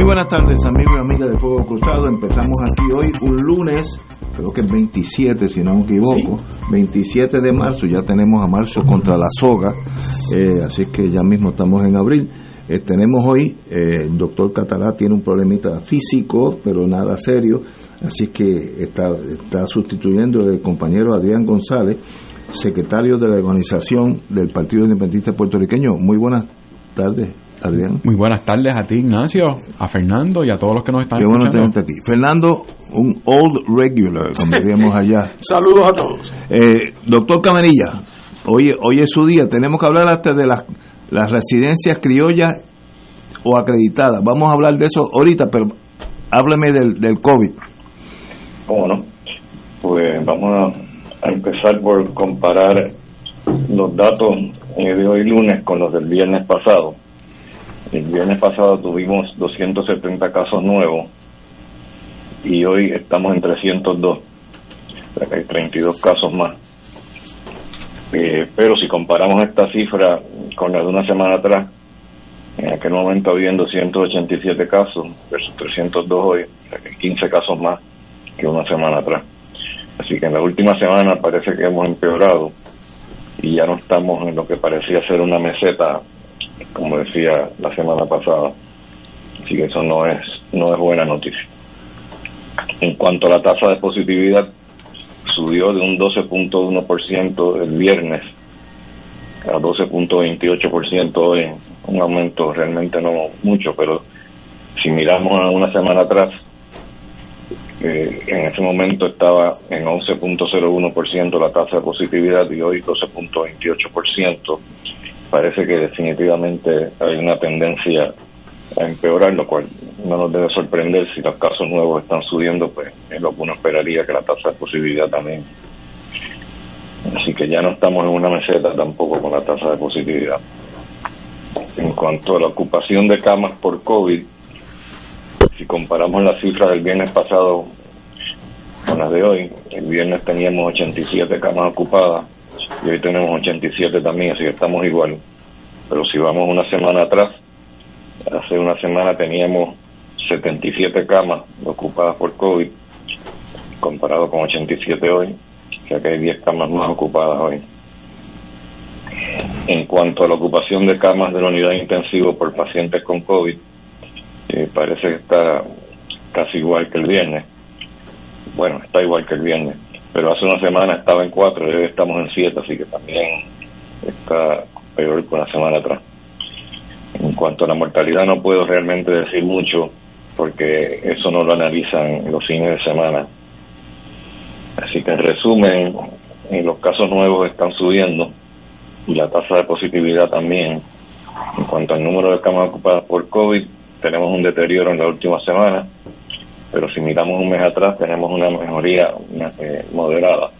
Muy buenas tardes, amigos y amigas de Fuego Cruzado. Empezamos aquí hoy, un lunes, creo que el 27, si no me equivoco, 27 de marzo. Ya tenemos a marzo contra la soga, eh, así que ya mismo estamos en abril. Eh, tenemos hoy, eh, el doctor Catalá tiene un problemita físico, pero nada serio, así que está, está sustituyendo al compañero Adrián González, secretario de la organización del Partido Independentista Puertorriqueño. Muy buenas tardes, Adrián. Muy buenas tardes a ti, Ignacio, a Fernando y a todos los que nos están Qué bueno escuchando. tenerte aquí. Fernando, un old regular, como diríamos allá. Saludos a todos. Eh, doctor Camarilla, hoy, hoy es su día. Tenemos que hablar hasta de las, las residencias criollas o acreditadas. Vamos a hablar de eso ahorita, pero hábleme del, del COVID. ¿Cómo no? Pues vamos a, a empezar por comparar los datos eh, de hoy lunes con los del viernes pasado. El viernes pasado tuvimos 270 casos nuevos y hoy estamos en 302. O sea que hay 32 casos más. Eh, pero si comparamos esta cifra con la de una semana atrás, en aquel momento habían 287 casos versus 302 hoy, o sea que 15 casos más que una semana atrás. Así que en la última semana parece que hemos empeorado y ya no estamos en lo que parecía ser una meseta, como decía la semana pasada. Así que eso no es no es buena noticia. En cuanto a la tasa de positividad, subió de un 12.1% el viernes a 12.28% hoy, un aumento realmente no mucho, pero si miramos a una semana atrás, eh, en ese momento estaba en 11.01% la tasa de positividad y hoy 12.28%. Parece que definitivamente hay una tendencia a empeorar, lo cual no nos debe sorprender si los casos nuevos están subiendo, pues es lo que uno esperaría que la tasa de positividad también. Así que ya no estamos en una meseta tampoco con la tasa de positividad. En cuanto a la ocupación de camas por COVID, si comparamos las cifras del viernes pasado con las de hoy, el viernes teníamos 87 camas ocupadas y hoy tenemos 87 también, así que estamos igual. Pero si vamos una semana atrás, hace una semana teníamos 77 camas ocupadas por COVID, comparado con 87 hoy, sea que hay 10 camas más ocupadas hoy. En cuanto a la ocupación de camas de la unidad intensiva por pacientes con COVID, eh, parece que está casi igual que el viernes. Bueno, está igual que el viernes, pero hace una semana estaba en 4 y hoy estamos en 7, así que también está peor que una semana atrás. En cuanto a la mortalidad no puedo realmente decir mucho porque eso no lo analizan los fines de semana. Así que en resumen, eh, los casos nuevos están subiendo y la tasa de positividad también. En cuanto al número de camas ocupadas por COVID, tenemos un deterioro en la última semana, pero si miramos un mes atrás tenemos una mejoría moderada.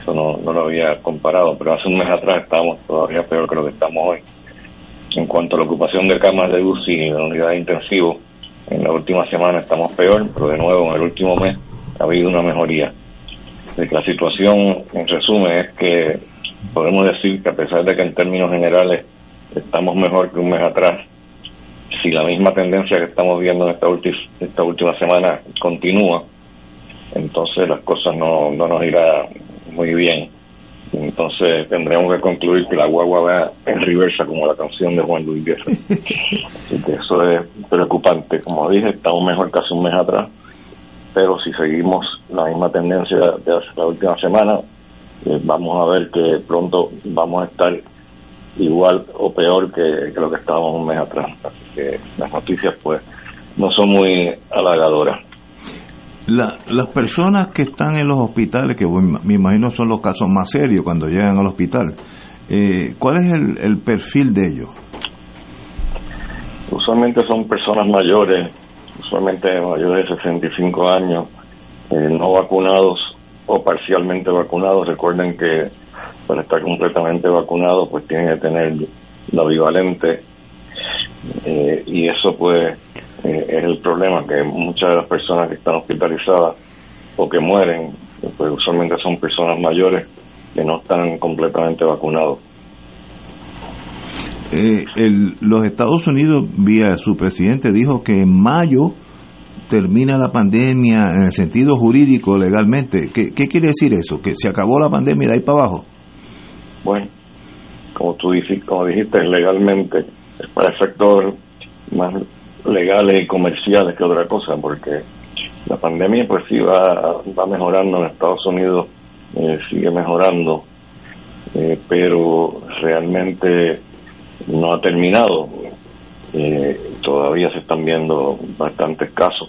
Eso no, no lo había comparado, pero hace un mes atrás estábamos todavía peor que lo que estamos hoy. En cuanto a la ocupación de camas de UCI y de unidad de intensivo, en la última semana estamos peor, pero de nuevo en el último mes ha habido una mejoría. La situación, en resumen, es que podemos decir que a pesar de que en términos generales estamos mejor que un mes atrás, si la misma tendencia que estamos viendo en esta, ulti- esta última semana continúa, entonces las cosas no, no nos irá muy bien. entonces tendremos que concluir que la guagua va en reversa como la canción de Juan Luis Guerra. Así que eso es preocupante. Como dije, estamos mejor que hace un mes atrás, pero si seguimos la misma tendencia de hace la última semana, eh, vamos a ver que pronto vamos a estar igual o peor que, lo que estábamos un mes atrás. Así que las noticias pues no son muy halagadoras. La, las personas que están en los hospitales, que me imagino son los casos más serios cuando llegan al hospital, eh, ¿cuál es el, perfil de ellos? Usualmente son personas mayores, usualmente mayores de 65 años, eh, no vacunados o parcialmente vacunados. Recuerden que para estar completamente vacunado pues tienen que tener la bivalente eh, y eso pues eh, es el problema, que muchas de las personas que están hospitalizadas o que mueren, pues usualmente son personas mayores que no están completamente vacunados. Eh, los Estados Unidos, vía su presidente, dijo que en mayo termina la pandemia en el sentido jurídico, legalmente. ¿Qué, qué quiere decir eso? ¿Que se acabó la pandemia de ahí para abajo? Bueno, como tú dijiste, como dijiste legalmente, es para efectos más legales y comerciales que otra cosa, porque la pandemia pues sí va, va mejorando en Estados Unidos, eh, sigue mejorando, eh, pero realmente no ha terminado. Eh, todavía se están viendo bastantes casos,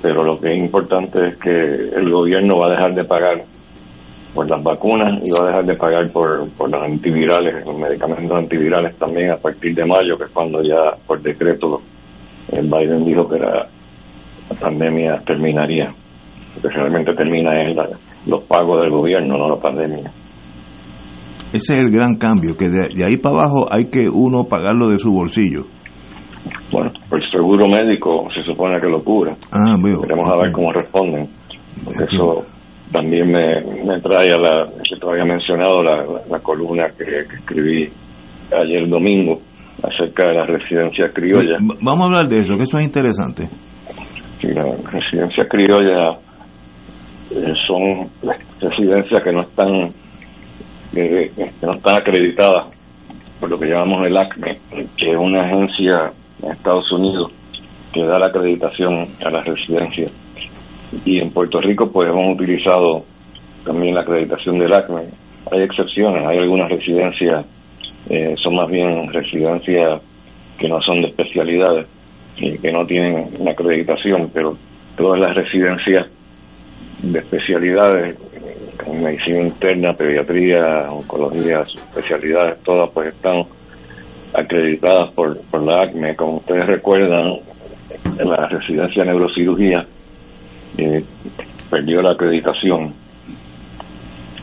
pero lo que es importante es que el gobierno va a dejar de pagar por las vacunas y va a dejar de pagar por, por los antivirales, los medicamentos antivirales también a partir de mayo, que es cuando ya por decreto el Biden dijo que la, pandemia terminaría. Lo que realmente termina es los pagos del gobierno, no la pandemia. Ese es el gran cambio, que de, ahí para abajo hay que uno pagarlo de su bolsillo. Bueno, el seguro médico se supone que lo cubra. Ah, Queremos a ver cómo responden. Porque eso también me, trae a la que te había mencionado la, columna que, escribí ayer domingo acerca de las residencias criollas. Vamos a hablar de eso, que eso es interesante. Sí, las residencias criollas eh, son residencias que no están que no están acreditadas por lo que llamamos el ACME, que es una agencia en Estados Unidos que da la acreditación a las residencias y en Puerto Rico pues hemos utilizado también la acreditación del ACME. Hay excepciones, hay algunas residencias, eh, son más bien residencias que no son de especialidades, y que no tienen la acreditación, pero todas las residencias de especialidades, en medicina interna, pediatría, oncología, especialidades, todas pues están acreditadas por, por la ACME. Como ustedes recuerdan, la residencia de neurocirugía eh, perdió la acreditación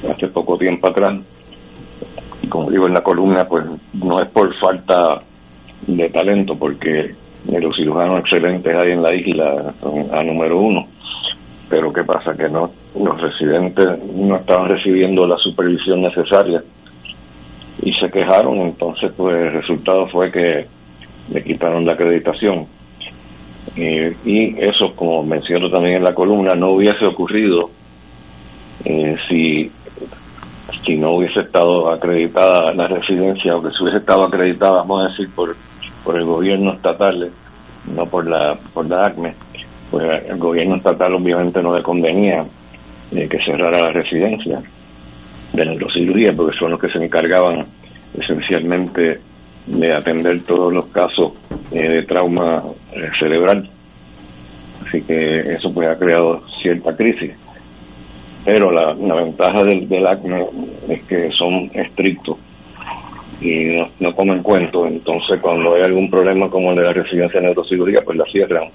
hace poco tiempo atrás. Y como digo en la columna, pues no es por falta de talento, porque los cirujanos excelentes hay en la isla, son a número uno. Pero ¿qué pasa? Que no los residentes no estaban recibiendo la supervisión necesaria y se quejaron, entonces pues el resultado fue que le quitaron la acreditación eh, y eso, como menciono también en la columna, no hubiese ocurrido eh, si, si no hubiese estado acreditada la residencia o que se hubiese estado acreditada, vamos a decir, por, por el gobierno estatal, no por la, por la ACME. Pues el gobierno estatal obviamente no le convenía eh, que cerrara la residencia de neurocirugía, porque son los que se encargaban esencialmente de atender todos los casos eh, de trauma eh, cerebral. Así que eso pues ha creado cierta crisis. Pero la, ventaja del, del ACME es que son estrictos y no, no comen cuento. Entonces, cuando hay algún problema como el de la residencia de neurocirugía, pues la cierran.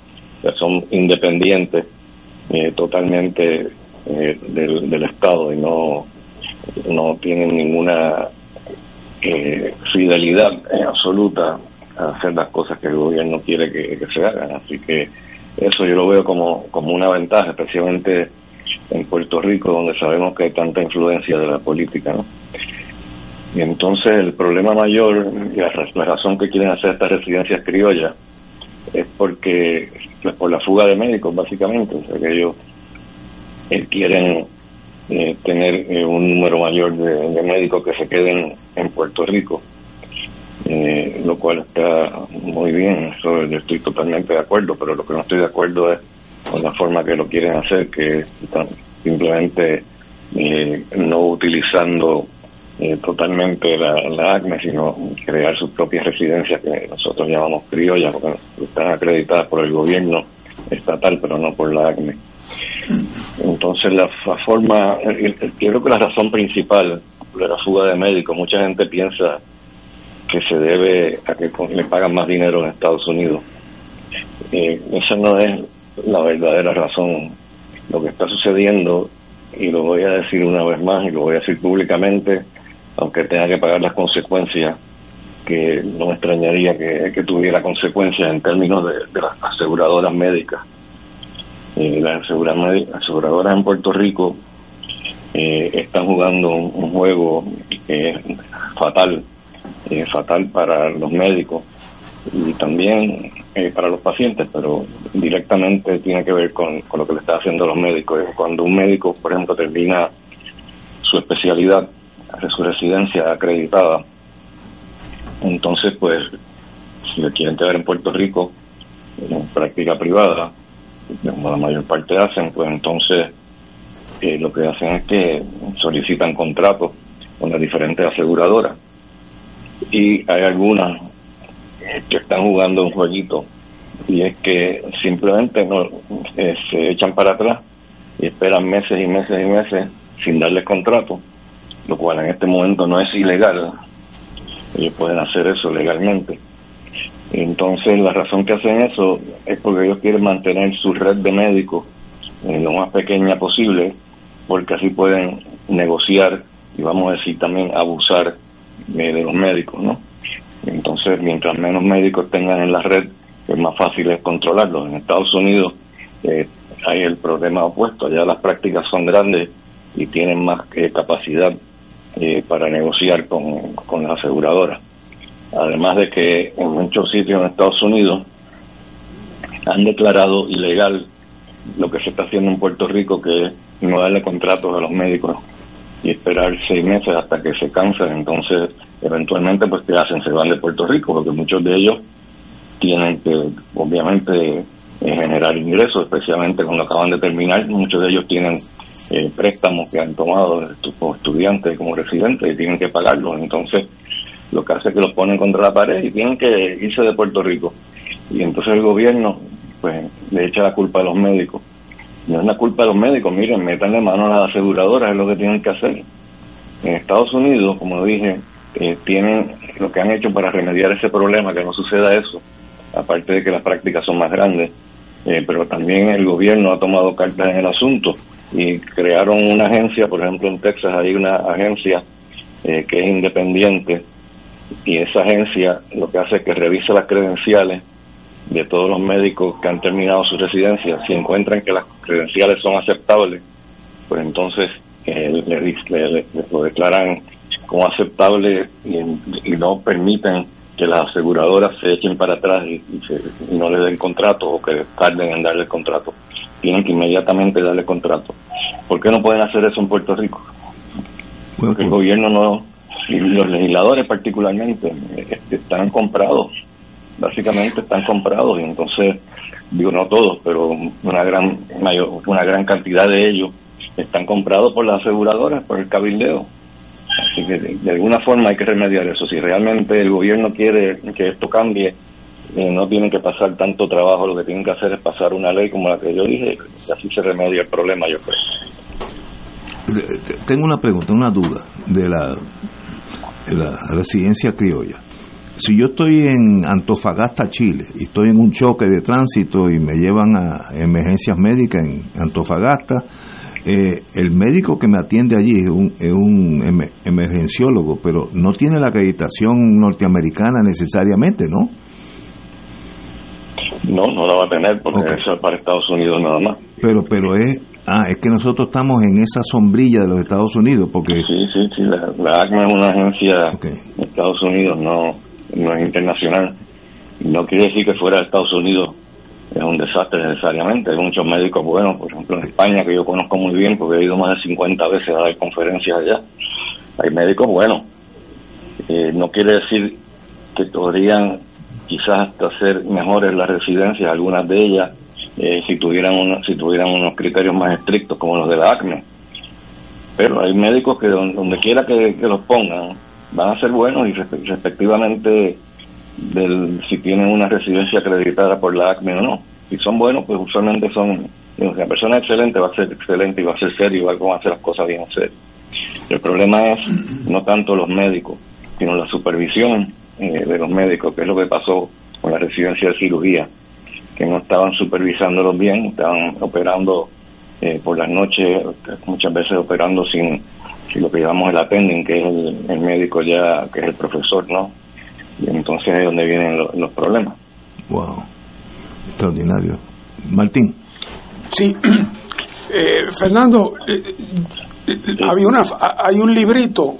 son independientes eh, totalmente del, del Estado y no, no tienen ninguna eh, fidelidad absoluta a hacer las cosas que el gobierno quiere que, se hagan. Así que eso yo lo veo como, como una ventaja, especialmente en Puerto Rico, donde sabemos que hay tanta influencia de la política. ¿no? Y entonces el problema mayor, y la, razón que quieren hacer estas residencias criollas, es porque pues, por la fuga de médicos, básicamente. O sea, que ellos quieren eh, tener eh, un número mayor de, médicos que se queden en Puerto Rico, eh, lo cual está muy bien, eso estoy totalmente de acuerdo, pero lo que no estoy de acuerdo es con la forma que lo quieren hacer, que están simplemente no utilizando totalmente la, la, sino crear sus propias residencias que nosotros llamamos criollas, porque están acreditadas por el gobierno estatal, pero no por la ACME. Entonces, la, forma, yo creo que la razón principal de la fuga de médicos, mucha gente piensa que se debe a que le pagan más dinero en Estados Unidos. Eh, esa no es la verdadera razón. Lo que está sucediendo, y lo voy a decir una vez más, y lo voy a decir públicamente, aunque tenga que pagar las consecuencias, que no me extrañaría que, tuviera consecuencias en términos de las aseguradoras médicas eh, las aseguradoras en Puerto Rico eh, están jugando un, juego que fatal, eh, fatal para los médicos y también para los pacientes, pero directamente tiene que ver con, lo que le está haciendo los médicos. Cuando un médico, por ejemplo, termina su especialidad, su residencia acreditada, entonces, pues, si le quieren quedar en Puerto Rico, en práctica privada, como la mayor parte hacen, pues entonces eh, lo que hacen es que solicitan contratos con las diferentes aseguradoras. Y hay algunas que están jugando un jueguito y es que simplemente no, eh, se echan para atrás y esperan meses y meses y meses sin darles contrato, lo cual en este momento no es ilegal. Ellos pueden hacer eso legalmente entonces, la razón que hacen eso es porque ellos quieren mantener su red de médicos en lo más pequeña posible, porque así pueden negociar y vamos a decir también abusar eh, de los médicos, ¿no? Entonces, mientras menos médicos tengan en la red, es más fácil es controlarlos. En Estados Unidos eh, hay el problema opuesto, allá las prácticas son grandes y tienen más eh, capacidad para negociar con, con las aseguradoras. Además de que en muchos sitios en Estados Unidos han declarado ilegal lo que se está haciendo en Puerto Rico, que es no darle contratos a los médicos y esperar seis meses hasta que se cansen. Entonces, eventualmente, pues, ¿qué hacen? Se van de Puerto Rico, porque muchos de ellos tienen que, obviamente, eh, generar ingresos, especialmente cuando acaban de terminar. Muchos de ellos tienen eh, préstamos que han tomado como estudiantes, como residentes, y tienen que pagarlos. Entonces, lo que hace es que los ponen contra la pared y tienen que irse de Puerto Rico. Y entonces el gobierno pues le echa la culpa a los médicos. No es la culpa de los médicos, miren, metanle mano a las aseguradoras, es lo que tienen que hacer. En Estados Unidos, como dije, eh, tienen lo que han hecho para remediar ese problema, que no suceda eso, aparte de que las prácticas son más grandes, eh, pero también el gobierno ha tomado cartas en el asunto y crearon una agencia, por ejemplo en Texas hay una agencia eh, que es independiente y esa agencia lo que hace es que revisa las credenciales de todos los médicos que han terminado su residencia. Si encuentran que las credenciales son aceptables, pues entonces eh, le, lo declaran como aceptable y, no permiten que las aseguradoras se echen para atrás y, no le den contrato o que tarden en darle el contrato. Tienen que inmediatamente darle contrato. ¿Por qué no pueden hacer eso en Puerto Rico? Porque el gobierno no, y los legisladores particularmente este, están comprados, básicamente están comprados y entonces digo no todos, pero una gran mayor, una gran cantidad de ellos están comprados por las aseguradoras, por el cabildeo. Así que de, alguna forma hay que remediar eso. Si realmente el gobierno quiere que esto cambie, eh, no tienen que pasar tanto trabajo, lo que tienen que hacer es pasar una ley como la que yo dije, y así se remedia el problema, yo creo. Tengo una pregunta, una duda de la la residencia criolla. Si yo estoy en Antofagasta, Chile, y estoy en un choque de tránsito y me llevan a emergencias médicas en Antofagasta, eh, el médico que me atiende allí es un, es un emergenciólogo, pero no tiene la acreditación norteamericana necesariamente, ¿no? No, no la va a tener porque eso es para Estados Unidos nada más. Pero, pero es Ah, es que nosotros estamos en esa sombrilla de los Estados Unidos, porque... Sí, sí, sí, la, ACMA es una agencia de Estados Unidos, no, no es internacional. No quiere decir que fuera de Estados Unidos es un desastre necesariamente. Hay muchos médicos buenos, por ejemplo en España, que yo conozco muy bien porque he ido más de 50 veces a dar conferencias allá. Hay médicos buenos. Eh, no quiere decir que podrían quizás hasta ser mejores las residencias, algunas de ellas, eh, si tuvieran si tuvieran unos criterios más estrictos como los de la ACME. Pero hay médicos que donde, quiera que, los pongan van a ser buenos y respectivamente del si tienen una residencia acreditada por la ACME o no. Si son buenos, pues usualmente son, la persona excelente va a ser excelente y va a ser serio y va a hacer las cosas bien serias. El problema es no tanto los médicos, sino la supervisión eh, de los médicos, que es lo que pasó con la residencia de cirugía, que no estaban supervisándolos bien, estaban operando eh, por las noches, muchas veces operando sin, lo que llamamos el attending, que es el médico ya, que es el profesor, ¿no? Y entonces es donde vienen los problemas. Wow, extraordinario. Martín. Sí, eh, Fernando, eh, eh, había una, hay un librito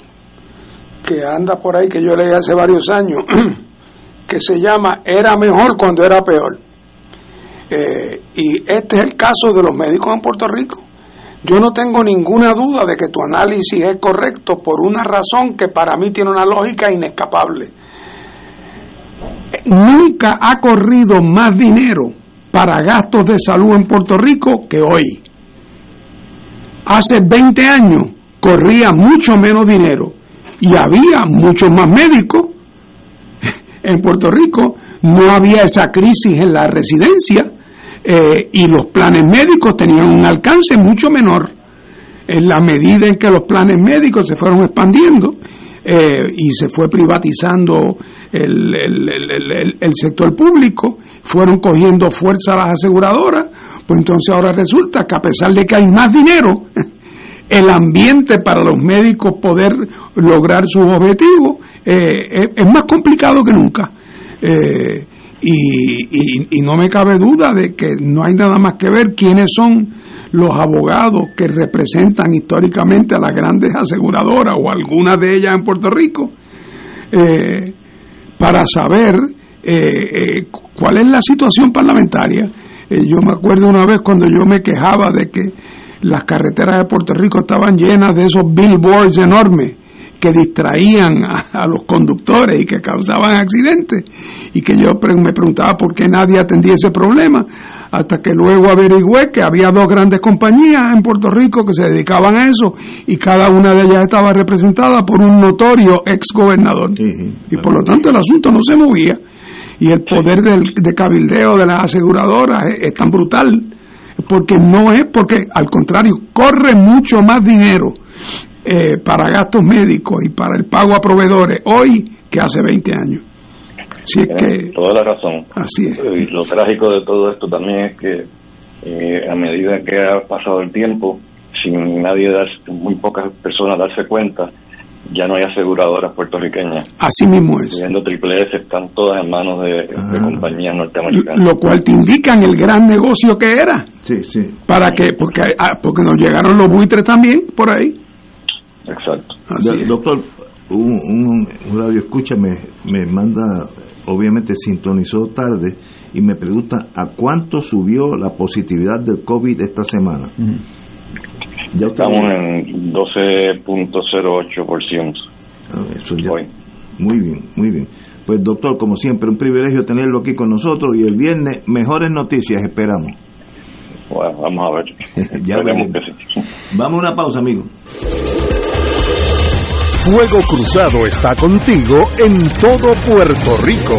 que anda por ahí que yo leí hace varios años que se llama Era mejor cuando era peor. Y este es el caso de los médicos en Puerto Rico. Yo no tengo ninguna duda de que tu análisis es correcto por una razón que para mí tiene una lógica inescapable nunca ha corrido más dinero para gastos de salud en Puerto Rico que hoy. Hace 20 años corría mucho menos dinero y había muchos más médicos. En Puerto Rico no había esa crisis en la residencia eh, y los planes médicos tenían un alcance mucho menor. En la medida en que los planes médicos se fueron expandiendo eh, y se fue privatizando el, el, sector público, fueron cogiendo fuerza las aseguradoras, pues entonces ahora resulta que a pesar de que hay más dinero, el ambiente para los médicos poder lograr sus objetivos eh, es, más complicado que nunca. Eh, y, y, no me cabe duda de que no hay nada más que ver quiénes son los abogados que representan históricamente a las grandes aseguradoras o algunas de ellas en Puerto Rico, eh, para saber eh, cuál es la situación parlamentaria. yo me acuerdo una vez cuando yo me quejaba de que las carreteras de Puerto Rico estaban llenas de esos billboards enormes que distraían a, los conductores y que causaban accidentes. Y que yo me preguntaba por qué nadie atendía ese problema hasta que luego averigüé que había dos grandes compañías en Puerto Rico que se dedicaban a eso y cada una de ellas estaba representada por un notorio ex gobernador y por lo tanto el asunto no se movía y el poder del, de cabildeo de las aseguradoras es tan brutal porque no es porque al contrario corre mucho más dinero eh, para gastos médicos y para el pago a proveedores hoy que hace 20 años. Así es que, toda la razón. Así es. Y lo trágico de todo esto también es que eh, a medida que ha pasado el tiempo, sin nadie dar, muy pocas personas darse cuenta, ya no hay aseguradoras puertorriqueñas. Así mismo es. Viendo Triple S están todas en manos de, ah. compañías norteamericanas. Lo cual te indican el gran negocio que era. Sí, sí. Para que, porque, ah, porque nos llegaron los buitres también por ahí. Exacto. doctor, un, radio escucha me, me manda, obviamente sintonizó tarde y me pregunta a cuánto subió la positividad del COVID esta semana. Ya estamos en 12.08%. Ah, eso ya. Muy bien, muy bien. Pues doctor, como siempre, un privilegio tenerlo aquí con nosotros y el viernes mejores noticias esperamos. Bueno, vamos a ver. ya veremos. Vamos a una pausa, amigo. Fuego Cruzado está contigo en todo Puerto Rico.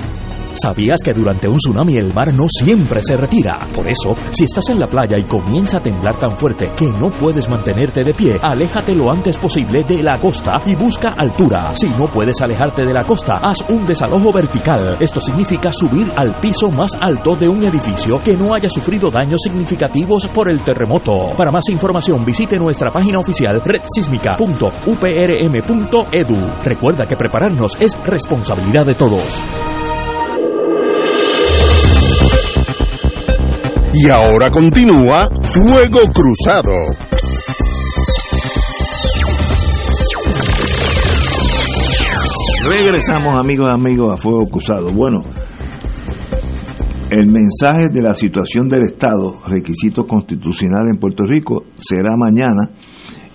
¿Sabías que durante un tsunami el mar no siempre se retira? Por eso, si estás en la playa y comienza a temblar tan fuerte que no puedes mantenerte de pie, aléjate lo antes posible de la costa y busca altura. Si no puedes alejarte de la costa, haz un desalojo vertical. Esto significa subir al piso más alto de un edificio que no haya sufrido daños significativos por el terremoto. Para más información, visite nuestra página oficial redsísmica.uprm.edu. Recuerda que prepararnos es responsabilidad de todos. Y ahora continúa Fuego Cruzado. Regresamos amigos y amigos a Fuego Cruzado. Bueno, el mensaje de la situación del Estado, requisito constitucional en Puerto Rico, será mañana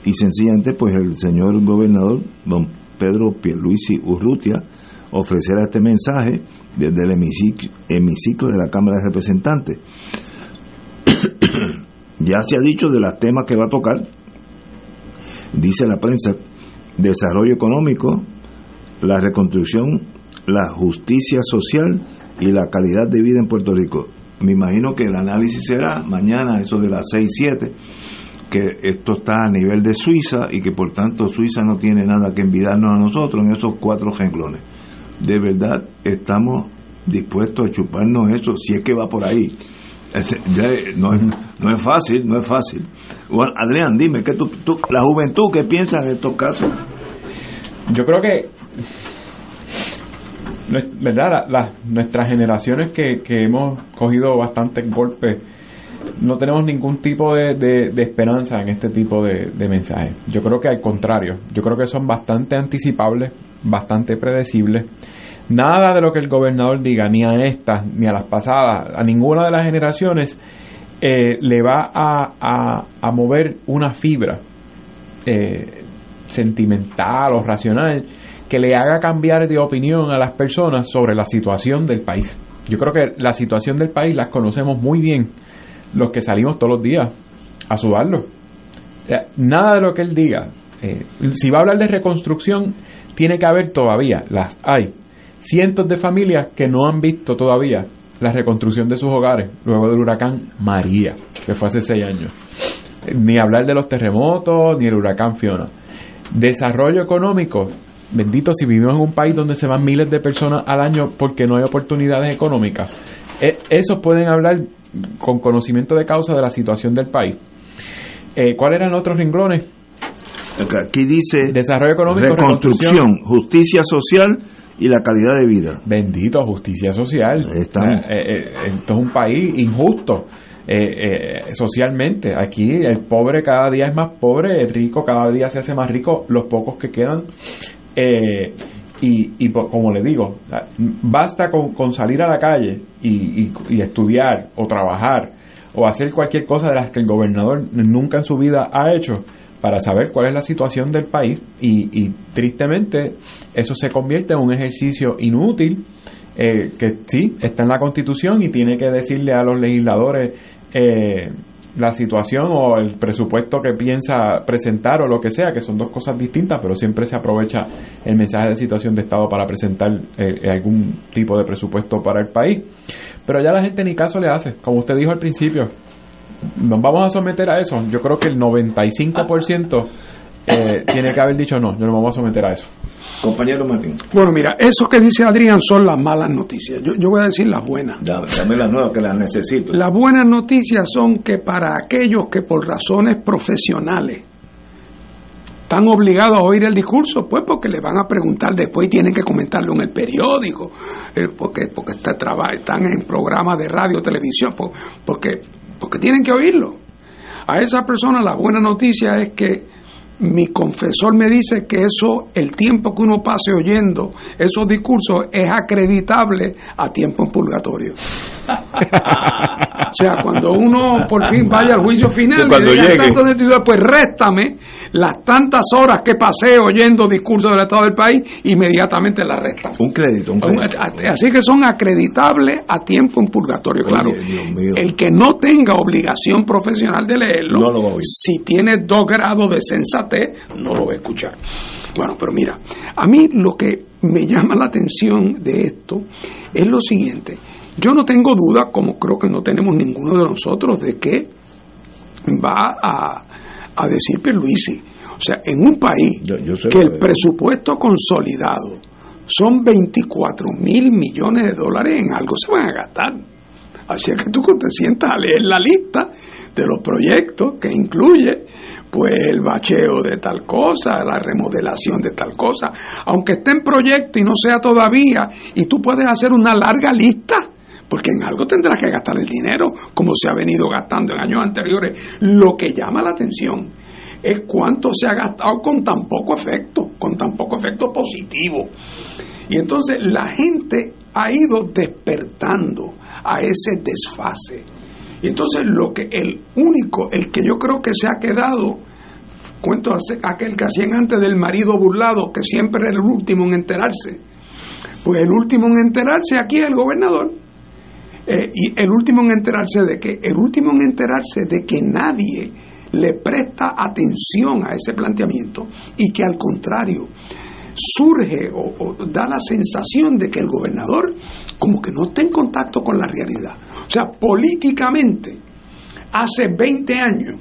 y sencillamente pues el señor gobernador, don Pedro Pierluisi Urrutia, ofrecerá este mensaje desde el hemiciclo, hemiciclo de la Cámara de Representantes. Ya se ha dicho de los temas que va a tocar, dice la prensa, desarrollo económico, la reconstrucción, la justicia social y la calidad de vida en Puerto Rico. Me imagino que el análisis será mañana, eso de las 6, 7, que esto está a nivel de Suiza y que por tanto Suiza no tiene nada que envidarnos a nosotros en esos cuatro renglones. De verdad estamos dispuestos a chuparnos eso, si es que va por ahí. Ya no, es, no es fácil, no es fácil. Adrián, dime, ¿qué tú, tú, la juventud, ¿qué piensa en estos casos? Yo creo que ¿verdad? La, nuestras generaciones que, que, hemos cogido bastantes golpes, no tenemos ningún tipo de, de, esperanza en este tipo de, de, mensajes. Yo creo que al contrario, yo creo que son bastante anticipables, bastante predecibles. Nada de lo que el gobernador diga, ni a estas, ni a las pasadas, a ninguna de las generaciones, eh, le va a, a, mover una fibra eh, sentimental o racional que le haga cambiar de opinión a las personas sobre la situación del país. Yo creo que la situación del país las conocemos muy bien los que salimos todos los días a sudarlo. Nada de lo que él diga. Eh, si va a hablar de reconstrucción, tiene que haber todavía, las hay, cientos de familias que no han visto todavía la reconstrucción de sus hogares luego del huracán María, que fue hace seis años. Ni hablar de los terremotos, ni el huracán Fiona. Desarrollo económico, bendito si vivimos en un país donde se van miles de personas al año porque no hay oportunidades económicas. Eh, esos pueden hablar con conocimiento de causa de la situación del país. Eh, ¿Cuáles eran los otros renglones? Aquí dice desarrollo económico, reconstrucción, justicia social y la calidad de vida. Bendito, justicia social. esto es un país injusto. socialmente. Aquí el pobre cada día es más pobre, el rico cada día se hace más rico, los pocos que quedan eh, y, y, como le digo, basta con, con salir a la calle y, y, estudiar o trabajar o hacer cualquier cosa de las que el gobernador nunca en su vida ha hecho para saber cuál es la situación del país y, tristemente eso se convierte en un ejercicio inútil eh, que sí, está en la Constitución y tiene que decirle a los legisladores eh, la situación o el presupuesto que piensa presentar o lo que sea, que son dos cosas distintas, pero siempre se aprovecha el mensaje de situación de Estado para presentar eh, algún tipo de presupuesto para el país. Pero ya la gente ni caso le hace, como usted dijo al principio, nos vamos a someter a eso. Yo creo que el 95% eh, tiene que haber dicho no, no nos vamos a someter a eso. Compañero Martín. Bueno, mira, eso que dice Adrián son las malas noticias. Yo, yo voy a decir las buenas. Dame, dame las nuevas que las necesito. Las buenas noticias son que para aquellos que por razones profesionales están obligados a oír el discurso, pues porque le van a preguntar después y tienen que comentarlo en el periódico, eh, porque, porque está, traba- están en programas de radio, televisión, po- porque, porque tienen que oírlo. A esa persona la buena noticia es que mi confesor me dice que eso, el tiempo que uno pase oyendo esos discursos es acreditable a tiempo en purgatorio. O sea, cuando uno por fin vaya al juicio final, cuando y diga, llegue. "Tanto vida", pues réstame las tantas horas que pasé oyendo discursos del Estado del país, inmediatamente las restan. Un crédito, un crédito. Así que son acreditables a tiempo en purgatorio, Oye, claro. El que no tenga obligación profesional de leerlo, No lo si tiene dos grados de sensatez, no lo va a escuchar. Bueno, pero mira, a mí lo que me llama la atención de esto es lo siguiente. Yo no tengo duda, como creo que no tenemos ninguno de nosotros, de que va a, a decir Pierluisi. O sea, en un país Yo- yo sé que el presupuesto consolidado son 24 mil millones de dólares, en algo se van a gastar. Así es que tú te sientas a leer la lista de los proyectos que incluye pues el bacheo de tal cosa, la remodelación de tal cosa, aunque esté en proyecto y no sea todavía, y tú puedes hacer una larga lista, porque en algo tendrás que gastar el dinero, como se ha venido gastando en años anteriores. Lo que llama la atención es cuánto se ha gastado con tan poco efecto, con tan poco efecto positivo. Y entonces la gente ha ido despertando a ese desfase. Y entonces lo que el único, el que yo creo que se ha quedado, cuento aquel que hacían antes del marido burlado, que siempre era el último en enterarse. Pues el último en enterarse aquí es el gobernador. Eh, y el último en enterarse de que, el último en enterarse de que nadie le presta atención a ese planteamiento y que al contrario surge o, da la sensación de que el gobernador como que no está en contacto con la realidad. O sea, políticamente, hace 20 años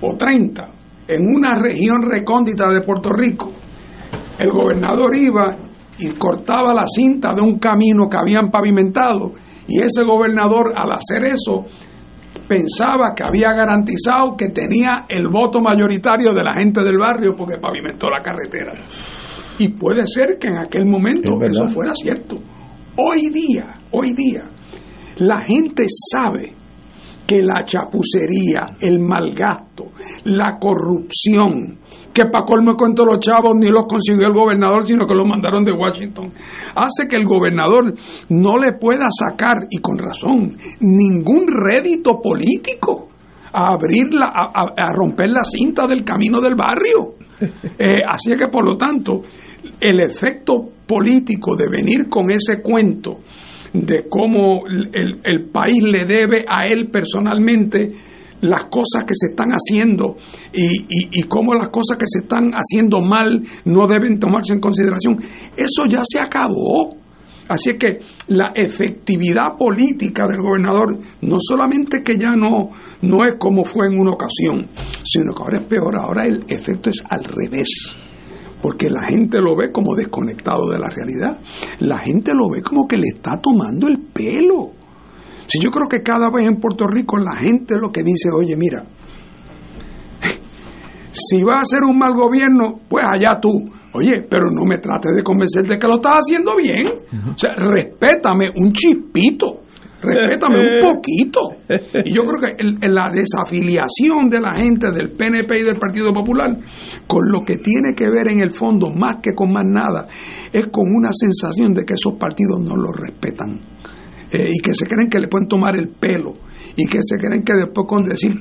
o 30, en una región recóndita de Puerto Rico, el gobernador iba y cortaba la cinta de un camino que habían pavimentado y ese gobernador al hacer eso pensaba que había garantizado que tenía el voto mayoritario de la gente del barrio porque pavimentó la carretera. Y puede ser que en aquel momento Es eso fuera cierto. Hoy día, hoy día, la gente sabe que la chapucería, el malgasto, la corrupción, que para colmo cuento los chavos ni los consiguió el gobernador, sino que los mandaron de Washington, hace que el gobernador no le pueda sacar, y con razón, ningún rédito político a abrirla, a, romper la cinta del camino del barrio. Eh, así es que, por lo tanto, el efecto político de venir con ese cuento de cómo el país le debe a él personalmente las cosas que se están haciendo y, cómo las cosas que se están haciendo mal no deben tomarse en consideración, eso ya se acabó. Así es que la efectividad política del gobernador no solamente que ya no, no es como fue en una ocasión, sino que ahora es peor, ahora el efecto es al revés porque la gente lo ve como desconectado de la realidad. La gente lo ve como que le está tomando el pelo. Si yo creo que cada vez en Puerto Rico la gente lo que dice, oye, mira, si va a hacer un mal gobierno, pues allá tú. Oye, pero no me trates de convencer de que lo estás haciendo bien. O sea, respétame un chispito. Respétame un poquito. Y yo creo que el- la desafiliación de la gente del PNP y del Partido Popular, con lo que tiene que ver en el fondo, más que con más nada, es con una sensación de que esos partidos no lo respetan. Eh, y que se creen que le pueden tomar el pelo. Y que se creen que después con decir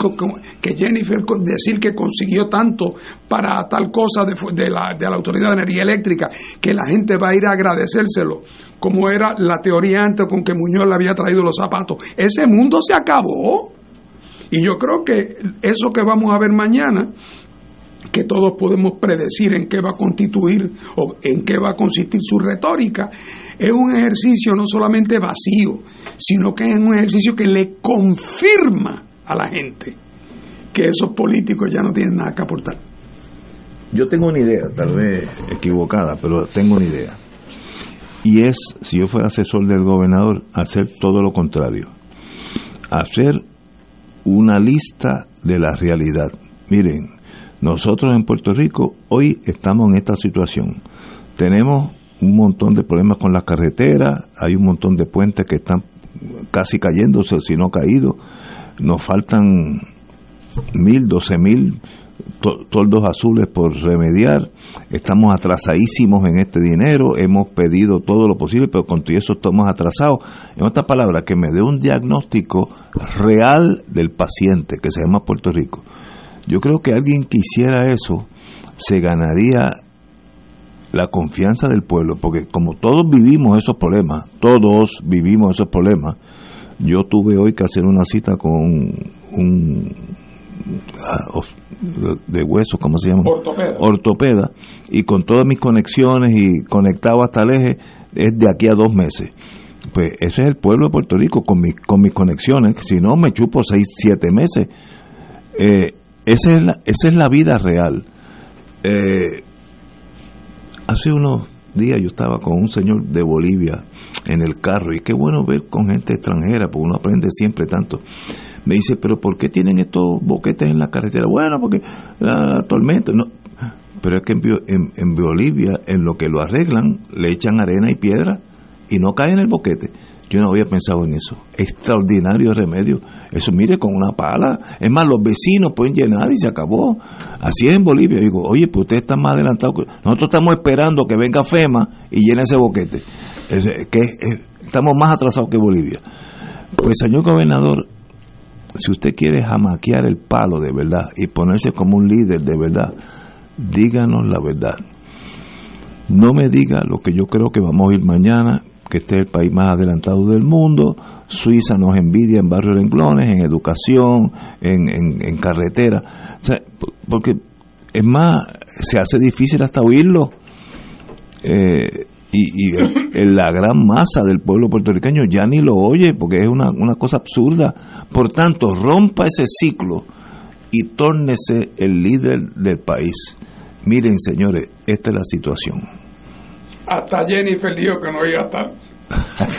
que Jennifer decir que consiguió tanto para tal cosa de, la, de la Autoridad de Energía Eléctrica que la gente va a ir a agradecérselo como era la teoría antes con que Muñoz le había traído los zapatos. Ese mundo se acabó. Y yo creo que eso que vamos a ver mañana que todos podemos predecir en qué va a constituir o en qué va a consistir su retórica, es un ejercicio no solamente vacío, sino que es un ejercicio que le confirma a la gente que esos políticos ya no tienen nada que aportar. Yo tengo una idea, tal vez equivocada, pero tengo una idea. Y es, si yo fuera asesor del gobernador, hacer todo lo contrario. Hacer una lista de la realidad. Miren, nosotros en Puerto Rico hoy estamos en esta situación. Tenemos un montón de problemas con las carreteras, hay un montón de puentes que están casi cayéndose, si no caídos. Nos faltan mil, doce mil toldos azules por remediar. Estamos atrasadísimos en este dinero. Hemos pedido todo lo posible, pero con todo eso estamos atrasados. En otras palabras, que me dé un diagnóstico real del paciente que se llama Puerto Rico. Yo creo que alguien que hiciera eso se ganaría la confianza del pueblo, porque como todos vivimos esos problemas, todos vivimos esos problemas, yo tuve hoy que hacer una cita con un, ah, de huesos, ¿cómo se llama? Ortopeda. Ortopeda, y con todas mis conexiones y conectado hasta el eje, es de aquí a dos meses. Pues ese es el pueblo de Puerto Rico con, mis con mis conexiones, si no me chupo seis, siete meses. Eh, esa es la, esa es la vida real. Eh, hace unos días yo estaba con un señor de Bolivia en el carro y qué bueno ver con gente extranjera, porque uno aprende siempre tanto. Me dice, pero ¿por qué tienen estos boquetes en la carretera? Bueno, porque la tormenta, no. Pero es que en, en Bolivia, en lo que lo arreglan, le echan arena y piedra y no cae en el boquete. Yo no había pensado en eso. Extraordinario remedio. Eso, mire, con una pala. Es más, los vecinos pueden llenar y se acabó. Así es en Bolivia. Digo, oye, pues usted está más adelantado. Nosotros estamos esperando que venga FEMA y llene ese boquete. que estamos más atrasados que Bolivia. Pues, señor gobernador, si usted quiere jamaquear el palo de verdad y ponerse como un líder de verdad, díganos la verdad. No me diga lo que yo creo que vamos a ir mañana que este es el país más adelantado del mundo. Suiza nos envidia en barrios renglones, en educación, en, en, carretera. porque es más, se hace difícil hasta oírlo. Eh, y, la gran masa del pueblo puertorriqueño ya ni lo oye porque es una, una cosa absurda. Por tanto, rompa ese ciclo y tórnese el líder del país. Miren, señores, esta es la situación hasta Jennifer dijo que no iba a estar,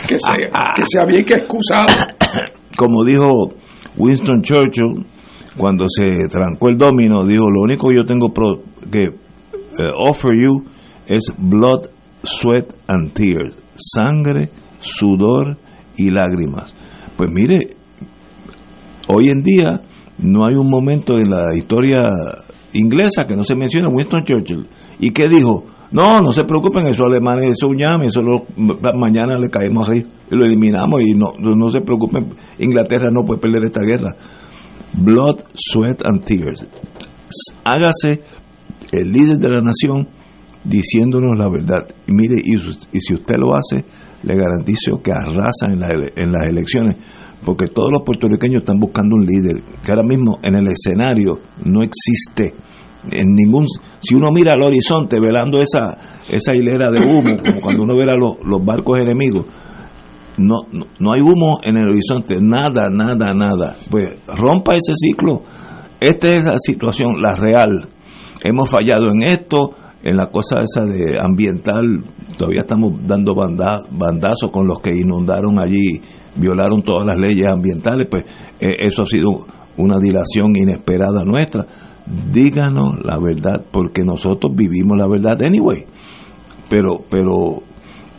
que se, que se había que excusar. Como dijo Winston Churchill, cuando se trancó el domino, dijo, lo único que yo tengo que eh, offer you es blood, sweat and tears, sangre, sudor y lágrimas. Pues mire, hoy en día no hay un momento en la historia inglesa que no se menciona Winston Churchill. ¿Y qué dijo? No, no se preocupen, eso alemanes, eso llame, eso mañana le caemos ahí y lo eliminamos y no, no se preocupen, Inglaterra no puede perder esta guerra. Blood, sweat and tears. Hágase el líder de la nación diciéndonos la verdad. Y mire, y, si usted lo hace, le garantizo que arrasa en, en las elecciones, porque todos los puertorriqueños están buscando un líder que ahora mismo en el escenario no existe en ningún si uno mira al horizonte velando esa esa hilera de humo como cuando uno ve los, los barcos enemigos no, no, hay humo en el horizonte nada nada nada. Pues rompa ese ciclo. Esta es la situación la real. Hemos fallado en esto en la cosa esa de ambiental todavía estamos dando bandazos con los que inundaron allí violaron todas las leyes ambientales pues eh, eso ha sido una dilación inesperada nuestra díganos la verdad, porque nosotros vivimos la verdad anyway. Pero, pero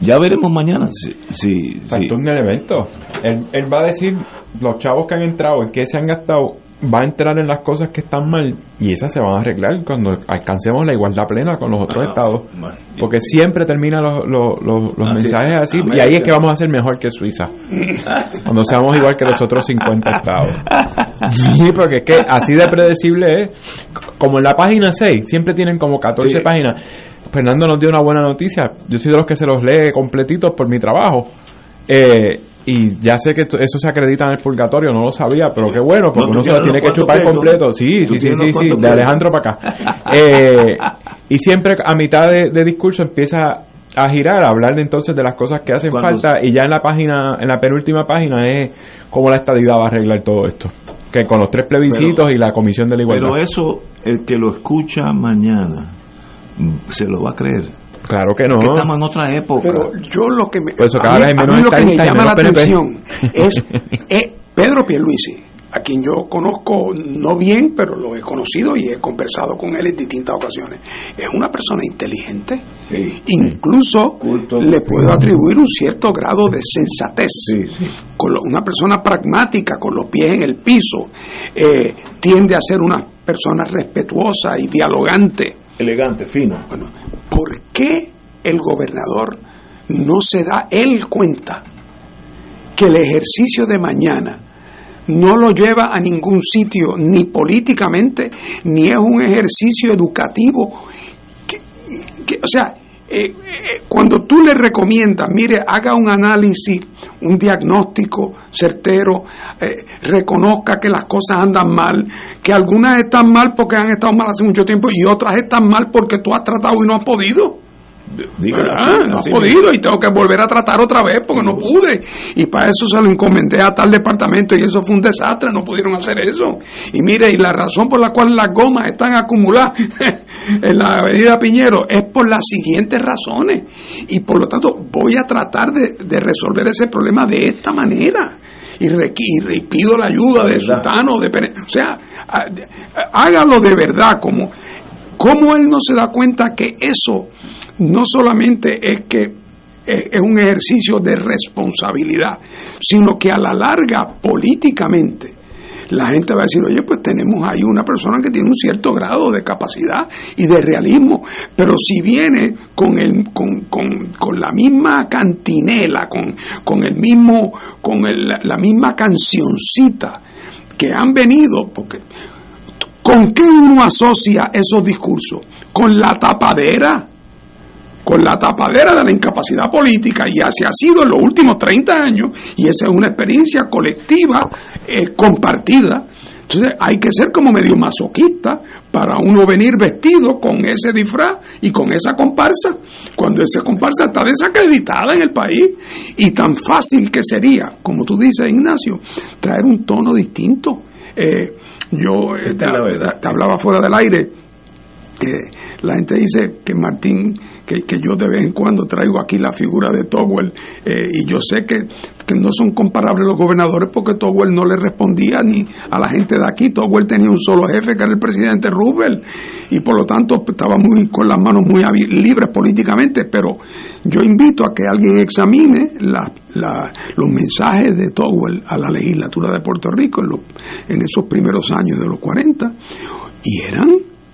ya veremos mañana si... si, un evento. Él, va a decir, los chavos que han entrado, en qué se han gastado, va a entrar en las cosas que están mal y esas se van a arreglar cuando alcancemos la igualdad plena con los otros Ah, estados. bueno. Porque siempre terminan los, los, los- los Así, mensajes así y América. ahí es que vamos a ser mejor que Suiza. Cuando seamos igual que los otros 50 estados. Sí, porque es que así de predecible es. Como en la página 6, siempre tienen como 14 Sí. páginas. Fernando nos dio una buena noticia. Yo soy de los que se los lee completitos por mi trabajo. Eh, y ya sé que eso se acredita en el purgatorio, no lo sabía, pero qué bueno, porque No, uno se lo tiene que chupar completo. Sí, sí, sí, sí, sí, de. Alejandro para acá. Eh, y siempre a mitad de, de discurso empieza a girar, a hablar de entonces de las cosas que hacen falta y ya en la página, en la penúltima página es cómo la estadidad va a arreglar todo esto. Que con los tres plebiscitos Pero- y la comisión de la igualdad. Pero eso, el que lo escucha mañana, mm, se lo va a creer. Claro que no. Que estamos en otra época. Pero yo lo que me, a mí- a lo que me llama la PNP. atención es, es Pedro Pierluisi, a quien yo conozco no bien, pero lo he conocido y he conversado con él en distintas ocasiones. Es una persona inteligente. Sí. Incluso Culto. le puedo atribuir un cierto grado de sensatez. Sí, sí. Con lo- una persona pragmática, con los pies en el piso, eh, tiende a ser una persona respetuosa y dialogante. Elegante, fino. Bueno, ¿por qué el gobernador no se da él cuenta que el ejercicio de mañana no lo lleva a ningún sitio, ni políticamente, ni es un ejercicio educativo? O sea, eh, eh, cuando tú le recomiendas, mire, haga un análisis, un diagnóstico certero, eh, reconozca que las cosas andan mal, que algunas están mal porque han estado mal hace mucho tiempo y otras están mal porque tú has tratado y no has podido. Así, no así podido y tengo que volver a tratar otra vez porque no pude. Y para eso se lo encomendé a tal departamento y eso fue un desastre, no pudieron hacer eso. Y mire, y la razón por la cual las gomas están acumuladas en la avenida Piñero es por las siguientes razones. Y por lo tanto voy a tratar de, de resolver ese problema de esta manera. Y, requi- y pido la ayuda de. Sultano, de o sea, há- hágalo de verdad, como, como él no se da cuenta que eso no solamente es que es es un ejercicio de responsabilidad, sino que a la larga, políticamente, la gente va a decir, oye, pues tenemos ahí una persona que tiene un cierto grado de capacidad y de realismo, pero si viene con, el, con, con- con la misma cantinela, con, con el mismo, con el- la misma cancioncita que han venido, porque ¿Con qué uno asocia esos discursos? Con la tapadera, con la tapadera de la incapacidad política y así ha sido en los últimos 30 años y esa es una experiencia colectiva eh, compartida. Entonces hay que ser como medio masoquista para uno venir vestido con ese disfraz y con esa comparsa, cuando esa comparsa está desacreditada en el país y tan fácil que sería, como tú dices Ignacio, traer un tono distinto. Eh, yo eh, te, hablaba fuera del aire eh, la gente dice que Martín, que, yo de vez en cuando traigo aquí la figura de Towell, eh, y yo sé que, que no son comparables los gobernadores porque Towell no le respondía ni a la gente de aquí, Towell tenía un solo jefe que era el presidente Roosevelt, y por lo tanto estaba muy con las manos muy libres políticamente, pero yo invito a que alguien examine los mensajes de Towell a la legislatura de Puerto Rico en esos primeros años de los 40, y eran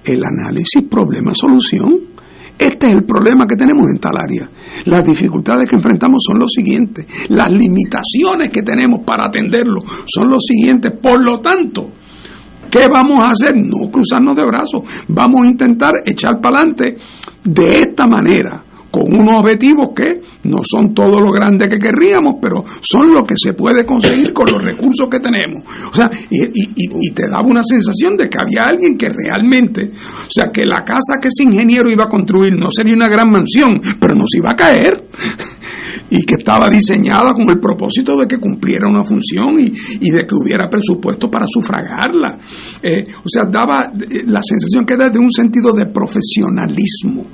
el análisis problema-solución. Este es el problema que tenemos en tal área. Las dificultades que enfrentamos son los siguientes. Las limitaciones que tenemos para atenderlo son los siguientes. Por lo tanto, ¿qué vamos a hacer? No cruzarnos de brazos. Vamos a intentar echar para adelante de esta manera, con unos objetivos que no son todo lo grande que querríamos, pero son lo que se puede conseguir con los recursos que tenemos. O sea, y, y- te daba una sensación de que había alguien que realmente, o sea, que la casa que ese ingeniero iba a construir no sería una gran mansión, pero nos iba a caer. Y que estaba diseñada con el propósito de que cumpliera una función y, y de que hubiera presupuesto para sufragarla. Eh, o sea, daba eh, la sensación que era de un sentido de profesionalismo.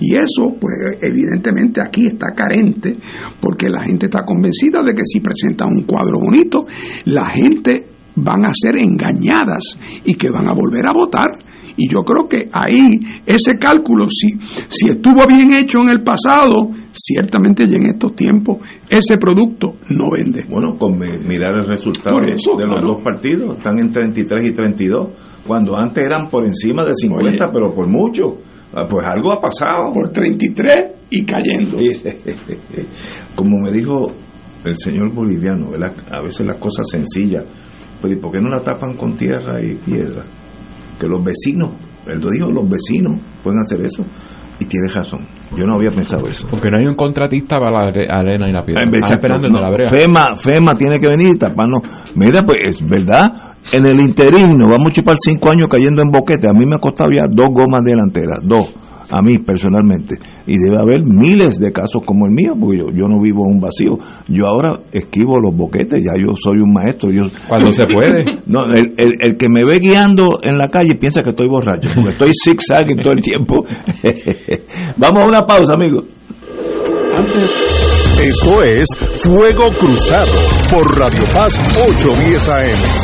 Y eso, pues evidentemente aquí está carente, porque la gente está convencida de que si presenta un cuadro bonito, la gente van a ser engañadas y que van a volver a votar. Y yo creo que ahí ese cálculo, si, si estuvo bien hecho en el pasado, ciertamente ya en estos tiempos ese producto no vende. Bueno, con mirar el resultado eso, de los claro. dos partidos, están en 33 y 32, cuando antes eran por encima de 50, Oye. pero por mucho. Ah, Pues algo ha pasado. Por 33 y cayendo. Como me dijo el señor boliviano, ¿verdad? a veces las cosas sencillas, pero ¿y por qué no la tapan con tierra y piedra? Que los vecinos, él lo dijo, los vecinos pueden hacer eso. Y tiene razón, yo no había pensado eso. Porque no hay un contratista para la are- arena y la piedra. Están esperando el de no, la brea. FEMA, FEMA tiene que venir y taparnos. Mira, pues es verdad, en el interín nos vamos a chupar cinco años cayendo en boquete. A mí me ha costado ya dos gomas delanteras, dos, a mí personalmente. Y debe haber miles de casos como el mío, porque yo, yo no vivo en un vacío. Yo ahora esquivo los boquetes, ya yo soy un maestro. Yo, Cuando se puede. No, el, el, el que me ve guiando en la calle piensa que estoy borracho, porque estoy zigzagging todo el tiempo. Vamos a una pausa, amigos. Esto es Fuego Cruzado por Radio Paz 810 AM.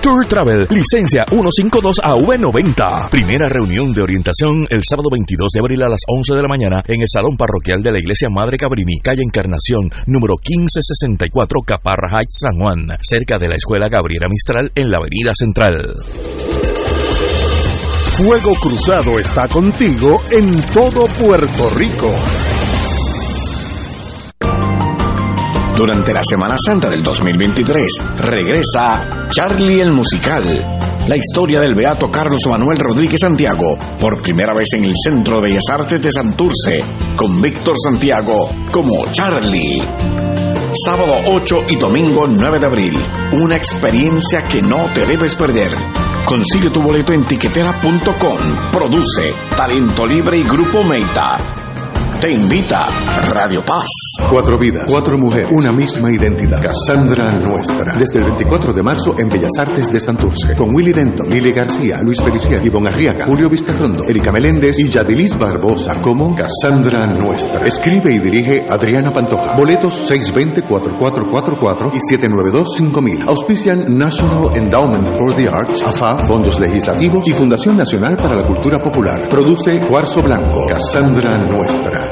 Culture Travel, licencia 152AV90. Primera reunión de orientación el sábado 22 de abril a las 11 de la mañana en el Salón Parroquial de la Iglesia Madre Cabrini, calle Encarnación, número 1564, Caparra Heights, San Juan, cerca de la Escuela Gabriela Mistral en la Avenida Central. Fuego Cruzado está contigo en todo Puerto Rico. Durante la Semana Santa del 2023 regresa Charlie el Musical, la historia del beato Carlos Manuel Rodríguez Santiago, por primera vez en el Centro de Bellas Artes de Santurce, con Víctor Santiago como Charlie. Sábado 8 y domingo 9 de abril, una experiencia que no te debes perder. Consigue tu boleto en tiquetera.com. Produce Talento Libre y Grupo Meita. Te invita Radio Paz. Cuatro vidas, cuatro mujeres, una misma identidad. Cassandra Nuestra. Desde el 24 de marzo en Bellas Artes de Santurce. Con Willy Denton, Lili García, Luis Feliciano, Ivonne Arriaga, Julio Vizcarrondo, Erika Meléndez y Yadilis Barbosa como Cassandra Nuestra. Escribe y dirige Adriana Pantoja. Boletos 620-4444 y 792-5000. Auspician National Endowment for the Arts, AFA, Fondos Legislativos y Fundación Nacional para la Cultura Popular. Produce Cuarzo Blanco. Cassandra Nuestra.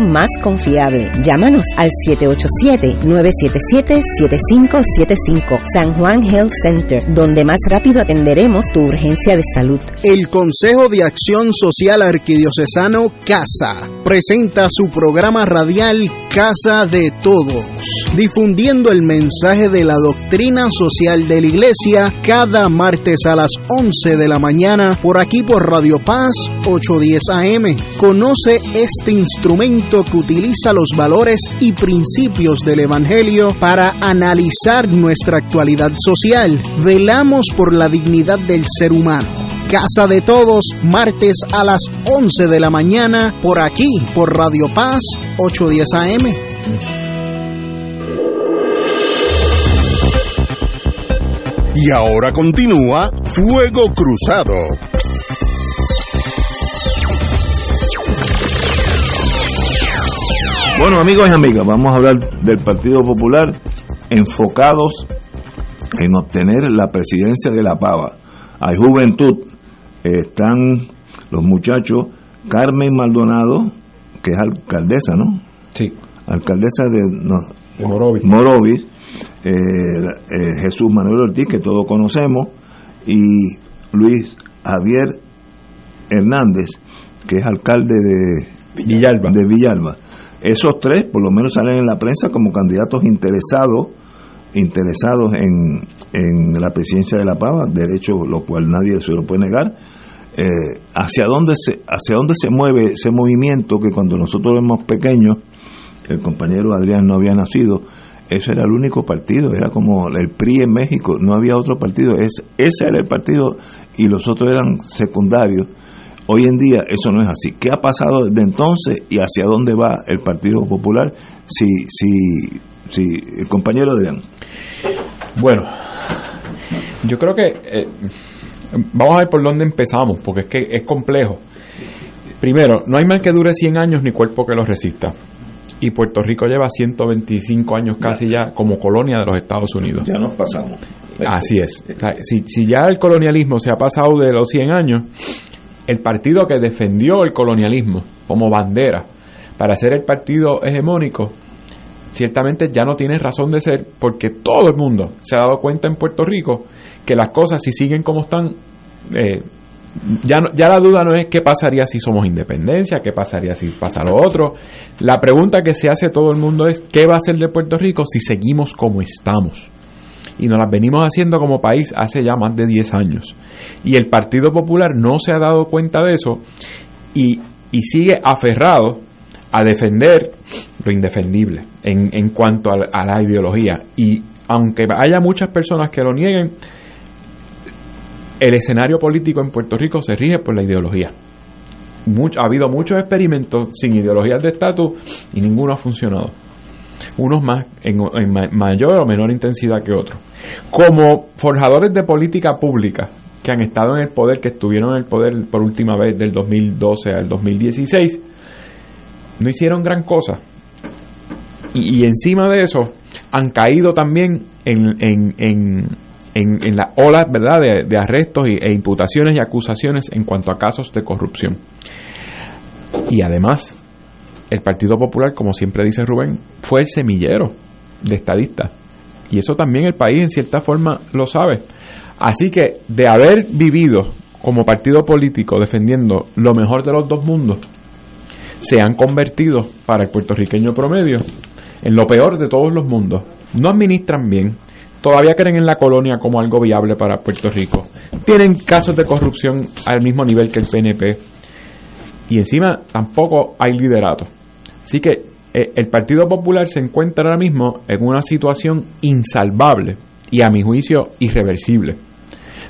más confiable. Llámanos al 787-977-7575 San Juan Health Center, donde más rápido atenderemos tu urgencia de salud. El Consejo de Acción Social Arquidiocesano CASA presenta su programa radial Casa de Todos, difundiendo el mensaje de la doctrina social de la Iglesia cada martes a las 11 de la mañana por aquí por Radio Paz 810 AM. Conoce este instrumento que utiliza los valores y principios del Evangelio para analizar nuestra actualidad social. Velamos por la dignidad del ser humano. Casa de Todos, martes a las 11 de la mañana, por aquí, por Radio Paz 810 AM. Y ahora continúa Fuego Cruzado. Bueno, amigos y amigas, vamos a hablar del Partido Popular enfocados en obtener la presidencia de la Pava. Hay juventud, están los muchachos, Carmen Maldonado, que es alcaldesa, ¿no? Sí. Alcaldesa de, no, Morovis. Morovis, eh, eh, Jesús Manuel Ortiz, que todos conocemos, y Luis Javier Hernández, que es alcalde de Villalba. De Villalba. Esos tres, por lo menos, salen en la prensa como candidatos interesados interesados en, en la presidencia de la Pava, derecho lo cual nadie se lo puede negar. Eh, hacia dónde se hacia dónde se mueve ese movimiento que cuando nosotros éramos pequeños el compañero Adrián no había nacido ese era el único partido era como el PRI en México no había otro partido es, ese era el partido y los otros eran secundarios hoy en día eso no es así ¿qué ha pasado desde entonces y hacia dónde va el Partido Popular si si si el compañero Adrián bueno yo creo que eh, vamos a ver por dónde empezamos, porque es que es complejo. Primero, no hay mal que dure 100 años ni cuerpo que lo resista. Y Puerto Rico lleva 125 años casi ya como colonia de los Estados Unidos. Ya nos pasamos. Así es. O sea, si, si ya el colonialismo se ha pasado de los 100 años, el partido que defendió el colonialismo como bandera para ser el partido hegemónico, ciertamente ya no tiene razón de ser porque todo el mundo se ha dado cuenta en Puerto Rico que las cosas si siguen como están, eh, ya, ya la duda no es qué pasaría si somos independencia, qué pasaría si pasa lo otro. La pregunta que se hace todo el mundo es qué va a hacer de Puerto Rico si seguimos como estamos. Y nos las venimos haciendo como país hace ya más de 10 años. Y el Partido Popular no se ha dado cuenta de eso y, y sigue aferrado a defender lo indefendible en, en cuanto a, a la ideología. Y aunque haya muchas personas que lo nieguen, el escenario político en Puerto Rico se rige por la ideología. Mucho- ha habido muchos experimentos sin ideologías de estatus y ninguno ha funcionado. Unos más en, en ma- mayor o menor intensidad que otros. Como forjadores de política pública que han estado en el poder, que estuvieron en el poder por última vez del 2012 al 2016, no hicieron gran cosa. Y, encima de eso, han caído también en, en, en, en, las olas ¿verdad? De, de arrestos y- e imputaciones y acusaciones en cuanto a casos de corrupción. Y además, el Partido Popular, como siempre dice Rubén, fue el semillero de estadistas. Y eso también el país en cierta forma lo sabe. Así que de haber vivido como partido político defendiendo lo mejor de los dos mundos, se han convertido para el puertorriqueño promedio en lo peor de todos los mundos. No administran bien, todavía creen en la colonia como algo viable para Puerto Rico. Tienen casos de corrupción al mismo nivel que el PNP. Y encima tampoco hay liderato. Así que eh, el Partido Popular se encuentra ahora mismo en una situación insalvable y a mi juicio irreversible.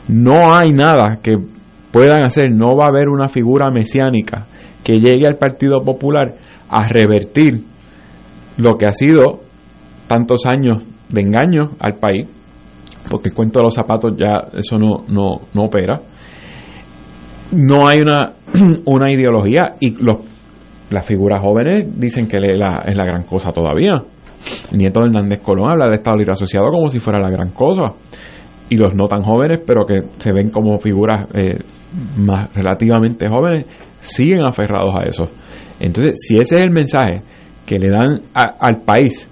No hay nada que puedan hacer, no va a haber una figura mesiánica que llegue al Partido Popular a revertir lo que ha sido tantos años de engaño al país, porque el cuento de los zapatos ya eso no, no, no opera. No hay una, una ideología y los, las figuras jóvenes dicen que es la, es la gran cosa todavía. El nieto de Hernández Colón habla de Estado Libre Asociado como si fuera la gran cosa. Y los no tan jóvenes, pero que se ven como figuras eh, más relativamente jóvenes, siguen aferrados a eso. Entonces, si ese es el mensaje que le dan a- al país,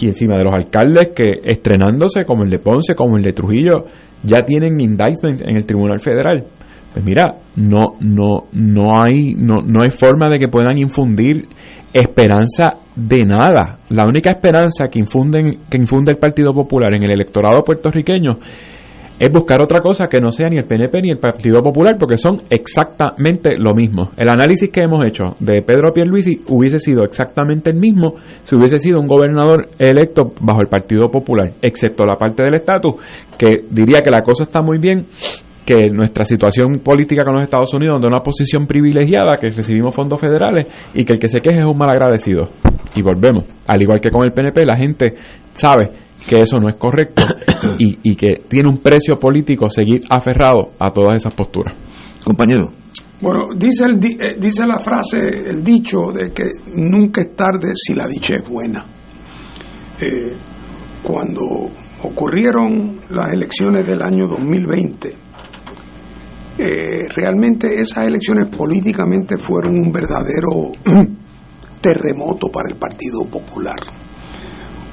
y encima de los alcaldes que estrenándose, como el de Ponce, como el de Trujillo, ya tienen indictment en el Tribunal Federal. Pues mira, no, no, no hay, no, no hay forma de que puedan infundir esperanza de nada. La única esperanza que infunden, que infunde el Partido Popular en el electorado puertorriqueño es buscar otra cosa que no sea ni el PNP ni el Partido Popular, porque son exactamente lo mismo. El análisis que hemos hecho de Pedro Pierluisi hubiese sido exactamente el mismo si hubiese sido un gobernador electo bajo el Partido Popular, excepto la parte del estatus, que diría que la cosa está muy bien, que nuestra situación política con los Estados Unidos de una posición privilegiada, que recibimos fondos federales y que el que se queje es un malagradecido. Y volvemos. Al igual que con el PNP, la gente sabe que eso no es correcto y, y que tiene un precio político seguir aferrado a todas esas posturas. Compañero. Bueno, dice, el, eh, dice la frase, el dicho de que nunca es tarde si la dicha es buena. Eh, cuando ocurrieron las elecciones del año 2020, eh, realmente esas elecciones políticamente fueron un verdadero terremoto para el Partido Popular.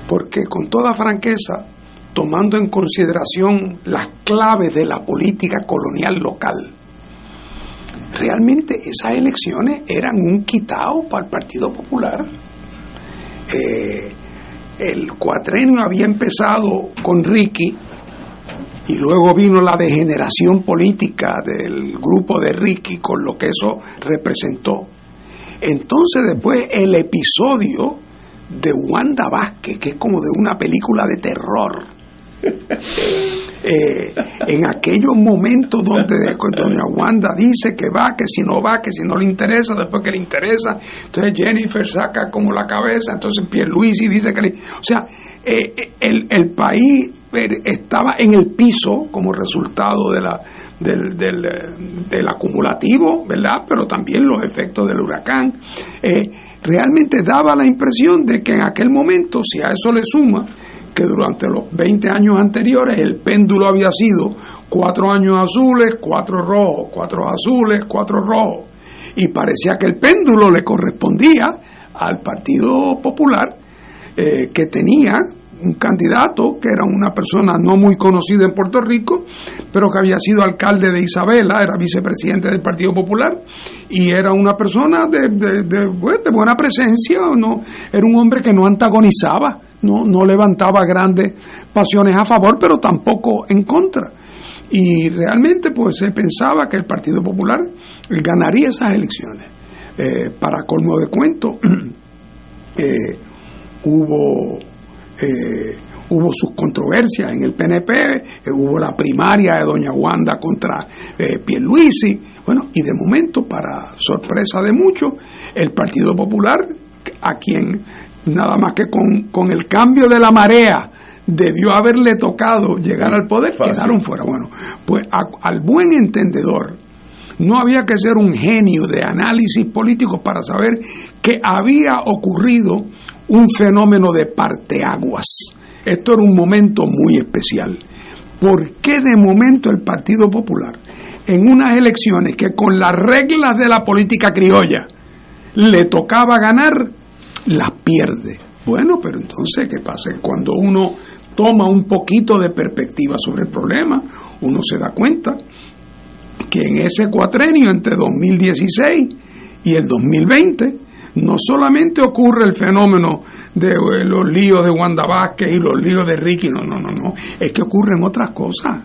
Porque con toda franqueza, tomando en consideración las claves de la política colonial local, realmente esas elecciones eran un quitado para el Partido Popular. Eh, el cuatrenio había empezado con Ricky y luego vino la degeneración política del grupo de Ricky con lo que eso representó. Entonces después el episodio de Wanda Vázquez, que es como de una película de terror, eh, en aquellos momentos donde doña Wanda dice que va, que si no va, que si no le interesa, después que le interesa, entonces Jennifer saca como la cabeza, entonces Pierluisi dice que le... O sea, eh, eh, el, el país estaba en el piso como resultado de la, del, del, acumulativo, ¿verdad? Pero también los efectos del huracán. realmente daba la impresión de que en aquel momento, si a eso le suma que durante los 20 años anteriores el péndulo había sido cuatro años azules, cuatro rojos, cuatro azules, cuatro rojos. Y parecía que el péndulo le correspondía al Partido Popular, eh, que tenía un candidato que era una persona no muy conocida en Puerto Rico, pero que había sido alcalde de Isabela, era vicepresidente del Partido Popular y era una persona de, de, buena presencia, no, era un hombre que no antagonizaba, no, no levantaba grandes pasiones a favor, pero tampoco en contra. Y realmente pues se pensaba que el Partido Popular ganaría esas elecciones. Eh, para colmo de cuento, eh, hubo eh, hubo sus controversias en el PNP, eh, hubo la primaria de doña Wanda contra eh, Pierluisi, bueno, y de momento, para sorpresa de muchos, el Partido Popular, a quien nada más que con, con el cambio de la marea debió haberle tocado llegar al poder, quedaron fuera. Bueno, pues al buen entendedor, no había que ser un genio de análisis político para saber que había ocurrido un fenómeno de parteaguas. Esto era un momento muy especial. ¿Por qué de momento el Partido Popular, en unas elecciones que con las reglas de la política criolla le tocaba ganar, las pierde? Bueno, pero entonces, ¿qué pasa? Cuando uno toma un poquito de perspectiva sobre el problema, uno se da cuenta que en ese cuatrenio entre 2016 y el 2020, no solamente ocurre el fenómeno de eh, los líos de Wanda Vázquez y los líos de Ricky, no, no, no, no, es que ocurren otras cosas.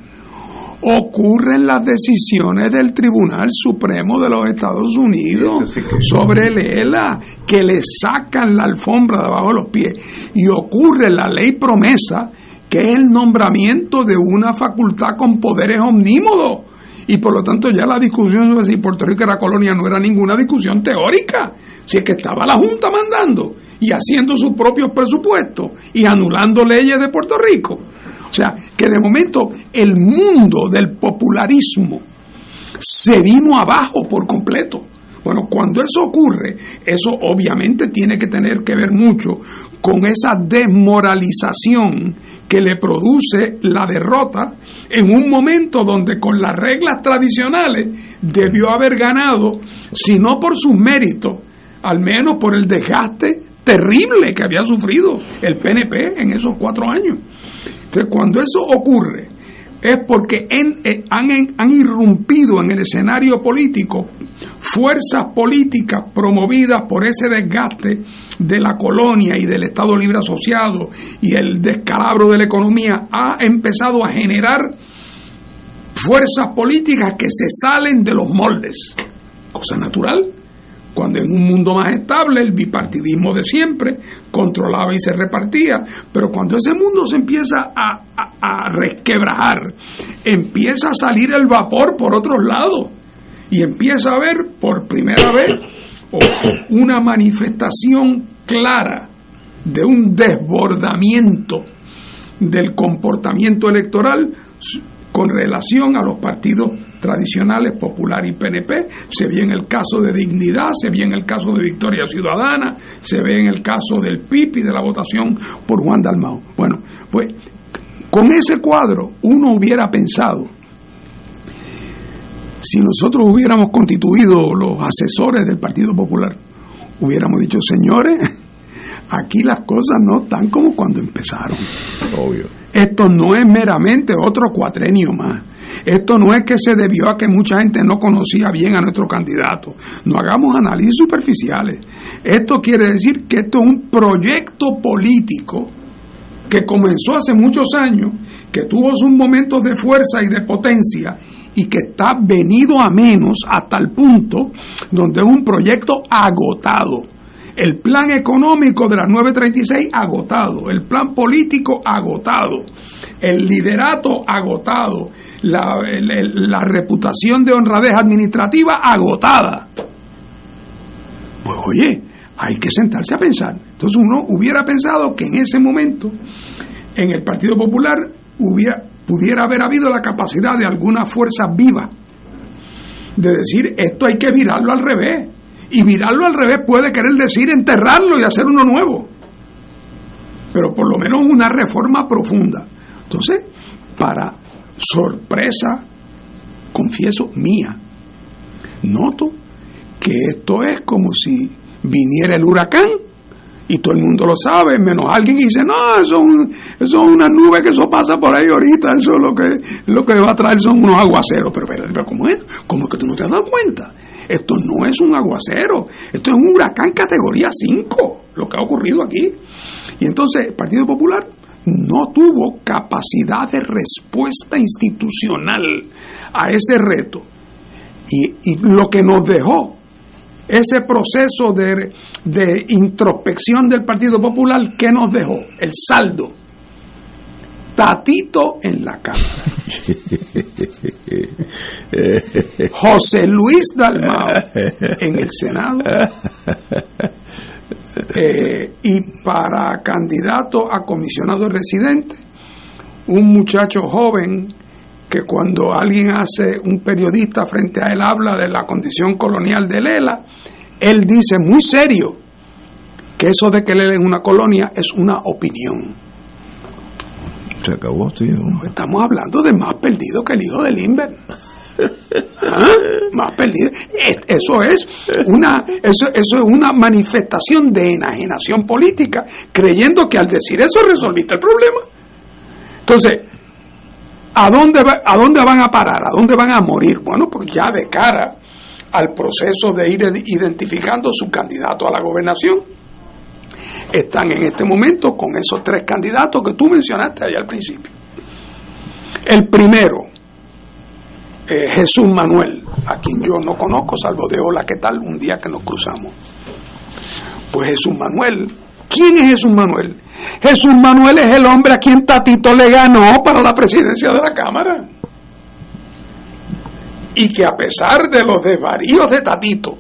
Ocurren las decisiones del Tribunal Supremo de los Estados Unidos sobre el ELA, que le sacan la alfombra de abajo de los pies. Y ocurre la ley promesa, que es el nombramiento de una facultad con poderes omnímodos y por lo tanto ya la discusión sobre si Puerto Rico era colonia no era ninguna discusión teórica, si es que estaba la Junta mandando y haciendo sus propios presupuestos y anulando leyes de Puerto Rico. O sea, que de momento el mundo del popularismo se vino abajo por completo. Bueno, cuando eso ocurre, eso obviamente tiene que tener que ver mucho con esa desmoralización que le produce la derrota en un momento donde con las reglas tradicionales debió haber ganado, si no por sus méritos, al menos por el desgaste terrible que había sufrido el PNP en esos cuatro años. Entonces, cuando eso ocurre, es porque eh, han, han irrumpido en el escenario político fuerzas políticas promovidas por ese desgaste de la colonia y del Estado Libre Asociado y el descalabro de la economía, ha empezado a generar fuerzas políticas que se salen de los moldes. Cosa natural, cuando en un mundo más estable el bipartidismo de siempre controlaba y se repartía, pero cuando ese mundo se empieza a, a, resquebrajar, empieza a salir el vapor por otros lados y empieza a ver por primera vez una manifestación clara de un desbordamiento del comportamiento electoral con relación a los partidos tradicionales, Popular y PNP. Se ve en el caso de Dignidad, se ve en el caso de Victoria Ciudadana, se ve en el caso del PIP y de la votación por Juan Dalmao. Bueno, pues con ese cuadro uno hubiera pensado, si nosotros hubiéramos constituido los asesores del Partido Popular, hubiéramos dicho, señores, aquí las cosas no están como cuando empezaron. Obvio. Esto no es meramente otro cuatrenio más. Esto no es que se debió a que mucha gente no conocía bien a nuestro candidato. No hagamos análisis superficiales. Esto quiere decir que esto es un proyecto político que comenzó hace muchos años, que tuvo sus momentos de fuerza y de potencia y que está venido a menos hasta el punto donde es un proyecto agotado el plan económico de las 936 agotado, el plan político agotado, el liderato agotado, la, la reputación de honradez administrativa agotada. Pues oye, hay que sentarse a pensar. Entonces uno hubiera pensado que en ese momento, en el Partido Popular, hubiera, pudiera haber habido la capacidad de alguna fuerza viva de decir esto hay que virarlo al revés y mirarlo al revés puede querer decir enterrarlo y hacer uno nuevo. Pero por lo menos una reforma profunda. Entonces, para sorpresa, confieso, mía, noto que esto es como si viniera el huracán y todo el mundo lo sabe, menos alguien y dice, no, eso es, eso una nube que eso pasa por ahí ahorita, eso es lo que, lo que va a traer son unos aguaceros. Pero, pero, pero ¿cómo es? ¿Cómo es que tú no te has dado cuenta? Esto no es un aguacero, esto es un huracán categoría 5, lo que ha ocurrido aquí. Y entonces el Partido Popular no tuvo capacidad de respuesta institucional a ese reto. Y, lo que nos dejó ese proceso de, de introspección del Partido Popular, ¿qué nos dejó? El saldo Tatito en la Cámara. José Luis Dalmao en el Senado. Eh, y para candidato a comisionado residente, un muchacho joven que cuando alguien hace, un periodista frente a él habla de la condición colonial de Lela, él dice muy serio que eso de que Lela es una colonia es una opinión se acabó, tío. Estamos hablando de más perdido que el hijo de Limber. ¿Ah? Más perdido. Eso es una, eso, eso es una manifestación de enajenación política, creyendo que al decir eso resolviste el problema. Entonces, ¿a dónde, ¿a dónde van a parar? ¿A dónde van a morir? Bueno, pues ya de cara al proceso de ir identificando su candidato a la gobernación están en este momento con esos tres candidatos que tú mencionaste allá al principio. El primero, eh, Jesús Manuel, a quien yo no conozco, salvo de hola, ¿qué tal? Un día que nos cruzamos. Pues Jesús Manuel, ¿quién es Jesús Manuel? Jesús Manuel es el hombre a quien Tatito le ganó para la presidencia de la Cámara. Y que a pesar de los desvaríos de Tatito,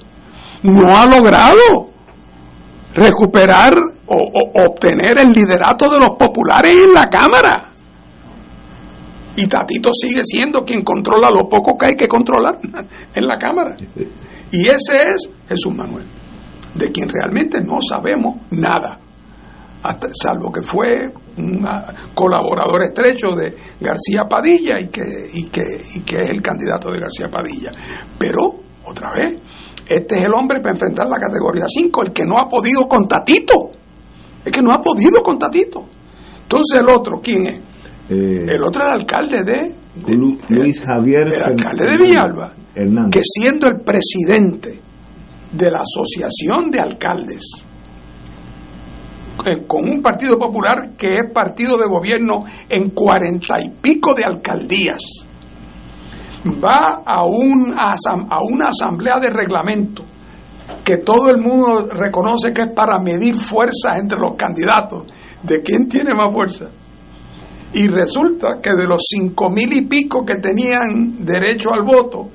no ha logrado recuperar o, obtener el liderato de los populares en la Cámara. Y Tatito sigue siendo quien controla lo poco que hay que controlar en la Cámara. Y ese es Jesús Manuel, de quien realmente no sabemos nada, hasta, salvo que fue un colaborador estrecho de García Padilla y que, y, que, y que es el candidato de García Padilla. Pero, otra vez, este es el hombre para enfrentar la categoría 5, el que no ha podido con Tatito. Es que no ha podido con Tatito. Entonces el otro, ¿quién es? Eh, el otro es el alcalde de, Luis Javier. El alcalde de Villalba. Que siendo el presidente de la Asociación de Alcaldes, eh, con un partido popular que es partido de gobierno en cuarenta y pico de alcaldías, va a, un, a una asamblea de reglamento que todo el mundo reconoce que es para medir fuerzas entre los candidatos, de quién tiene más fuerza. Y resulta que de los cinco mil y pico que tenían derecho al voto,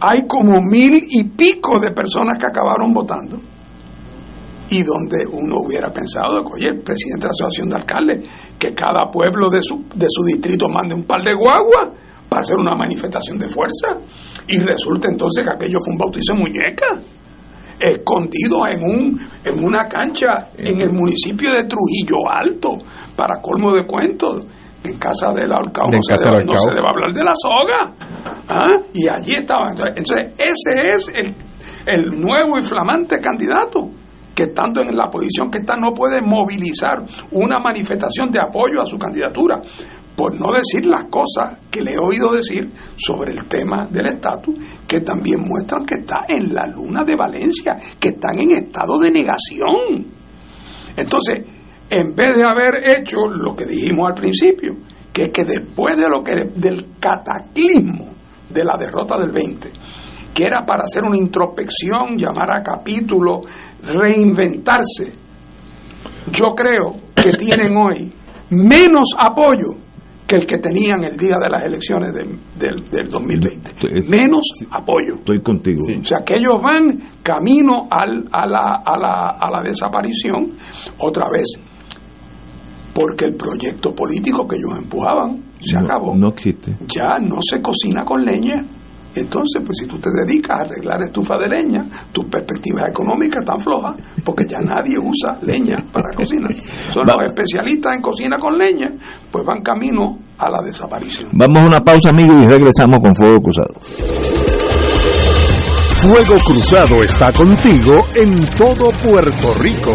hay como mil y pico de personas que acabaron votando. y donde uno hubiera pensado, oye, el presidente de la Asociación de Alcaldes, que cada pueblo de su, de su distrito mande un par de guaguas para hacer una manifestación de fuerza, y resulta entonces que aquello fue un bautizo de muñeca, escondido en, un, en una cancha en el municipio de Trujillo Alto, para colmo de cuentos. En casa del ahorcado no, se debe, no se debe hablar de la soga. ¿Ah? Y allí estaba. Entonces, ese es el, el nuevo y flamante candidato que estando en la posición que está no puede movilizar una manifestación de apoyo a su candidatura, por no decir las cosas que le he oído decir sobre el tema del estatus, que también muestran que está en la luna de Valencia, que están en estado de negación. Entonces, en vez de haber hecho lo que dijimos al principio, que, que después de lo que del cataclismo de la derrota del 20, que era para hacer una introspección, llamar a capítulo, reinventarse, yo creo que tienen hoy menos apoyo que el que tenían el día de las elecciones del, del 2020. Menos apoyo. Estoy contigo. O sea, que ellos van camino al, a, la, a, la, a la desaparición otra vez. Porque el proyecto político que ellos empujaban se no, acabó. No existe. Ya no se cocina con leña. Entonces, pues si tú te dedicas a arreglar estufa de leña, tus perspectivas económicas están flojas, porque ya nadie usa leña para cocinar. Son los especialistas en cocina con leña, pues van camino a la desaparición. Vamos a una pausa, amigos, y regresamos con Fuego Cruzado. Fuego Cruzado está contigo en todo Puerto Rico.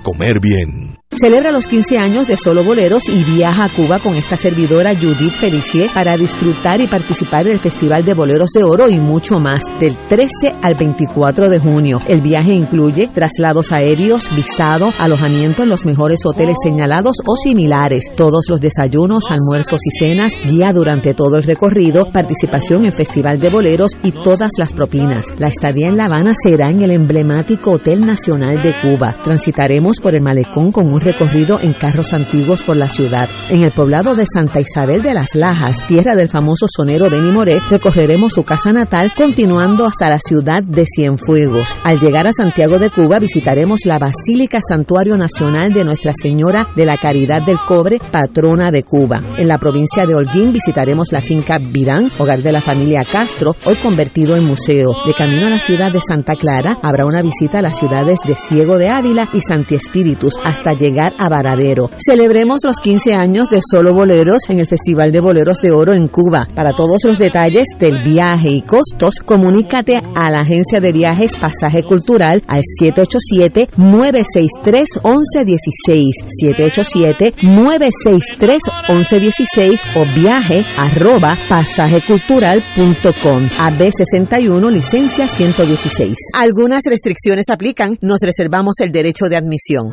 comer bien. Celebra los 15 años de Solo Boleros y viaja a Cuba con esta servidora Judith Felicier para disfrutar y participar del Festival de Boleros de Oro y mucho más del 13 al 24 de junio. El viaje incluye traslados aéreos, visado, alojamiento en los mejores hoteles señalados o similares, todos los desayunos, almuerzos y cenas, guía durante todo el recorrido, participación en Festival de Boleros y todas las propinas. La estadía en La Habana será en el emblemático Hotel Nacional de Cuba. Transitaremos por el malecón con un recorrido en carros antiguos por la ciudad. En el poblado de Santa Isabel de las Lajas, tierra del famoso sonero Benny Moré, recorreremos su casa natal continuando hasta la ciudad de Cienfuegos. Al llegar a Santiago de Cuba visitaremos la Basílica Santuario Nacional de Nuestra Señora de la Caridad del Cobre, patrona de Cuba. En la provincia de Holguín visitaremos la finca Virán, hogar de la familia Castro, hoy convertido en museo. De camino a la ciudad de Santa Clara habrá una visita a las ciudades de Ciego de Ávila y Santi Espíritus hasta llegar a Varadero. Celebremos los 15 años de Solo Boleros en el Festival de Boleros de Oro en Cuba. Para todos los detalles del viaje y costos, comunícate a la agencia de viajes Pasaje Cultural al 787-963-1116, 787-963-1116 o viaje arroba pasajecultural.com. AB61 licencia 116. Algunas restricciones aplican. Nos reservamos el derecho de admisión.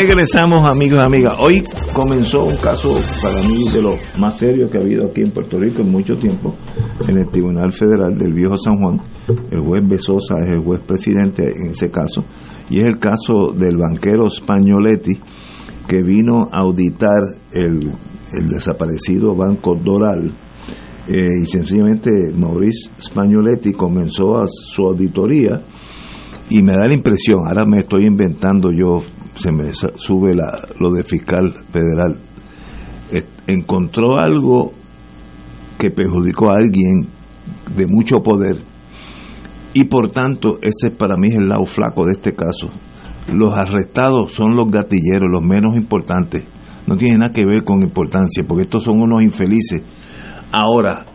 Regresamos amigos y amigas. Hoy comenzó un caso para mí de los más serios que ha habido aquí en Puerto Rico en mucho tiempo, en el Tribunal Federal del Viejo San Juan. El juez Besosa es el juez presidente en ese caso, y es el caso del banquero Spagnoletti que vino a auditar el, el desaparecido Banco Doral. Eh, y sencillamente Maurice Spagnoletti comenzó a su auditoría y me da la impresión, ahora me estoy inventando yo, se me sube la, lo de fiscal federal, eh, encontró algo que perjudicó a alguien de mucho poder y por tanto ese para mí es el lado flaco de este caso. Los arrestados son los gatilleros, los menos importantes. No tiene nada que ver con importancia, porque estos son unos infelices. Ahora,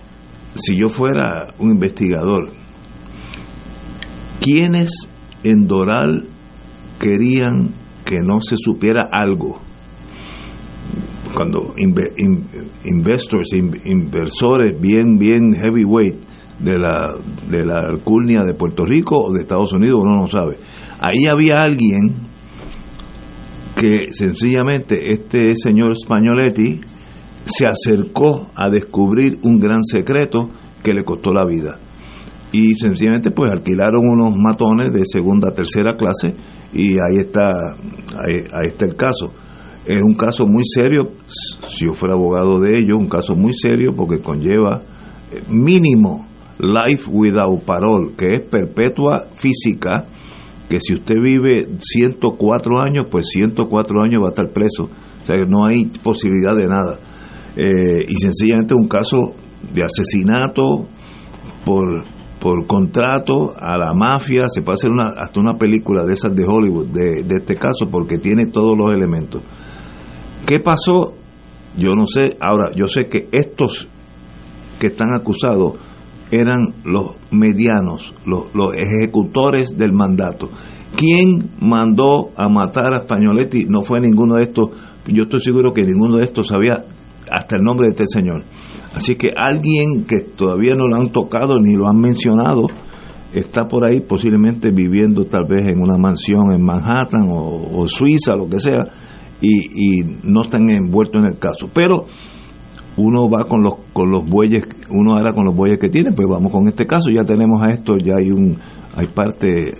si yo fuera un investigador, ¿quiénes en Doral querían que no se supiera algo? Cuando inve- in- investors, in- inversores bien, bien heavyweight de la, de la alcurnia de Puerto Rico o de Estados Unidos, uno no sabe. Ahí había alguien que sencillamente este señor Spagnoletti se acercó a descubrir un gran secreto que le costó la vida. Y sencillamente pues alquilaron unos matones de segunda, tercera clase y ahí está, ahí, está el caso. Es un caso muy serio, si yo fuera abogado de ellos, un caso muy serio porque conlleva eh, mínimo life without parole, que es perpetua física, que si usted vive 104 años, pues 104 años va a estar preso. O sea, que no hay posibilidad de nada. Eh, y sencillamente un caso de asesinato por, por contrato a la mafia. Se puede hacer una, hasta una película de esas de Hollywood, de, este caso, porque tiene todos los elementos. ¿Qué pasó? Yo no sé. Ahora, yo sé que estos que están acusados eran los medianos, los, los ejecutores del mandato. ¿Quién mandó a matar a Spagnoletti? No fue ninguno de estos. Yo estoy seguro que ninguno de estos sabía hasta el nombre de este señor. Así que alguien que todavía no lo han tocado ni lo han mencionado está por ahí posiblemente viviendo tal vez en una mansión en Manhattan o, Suiza, lo que sea, y, no están envueltos en el caso. Pero uno va con los con los bueyes, uno hará con los bueyes que tiene, pues vamos con este caso, ya tenemos a esto, ya hay un hay parte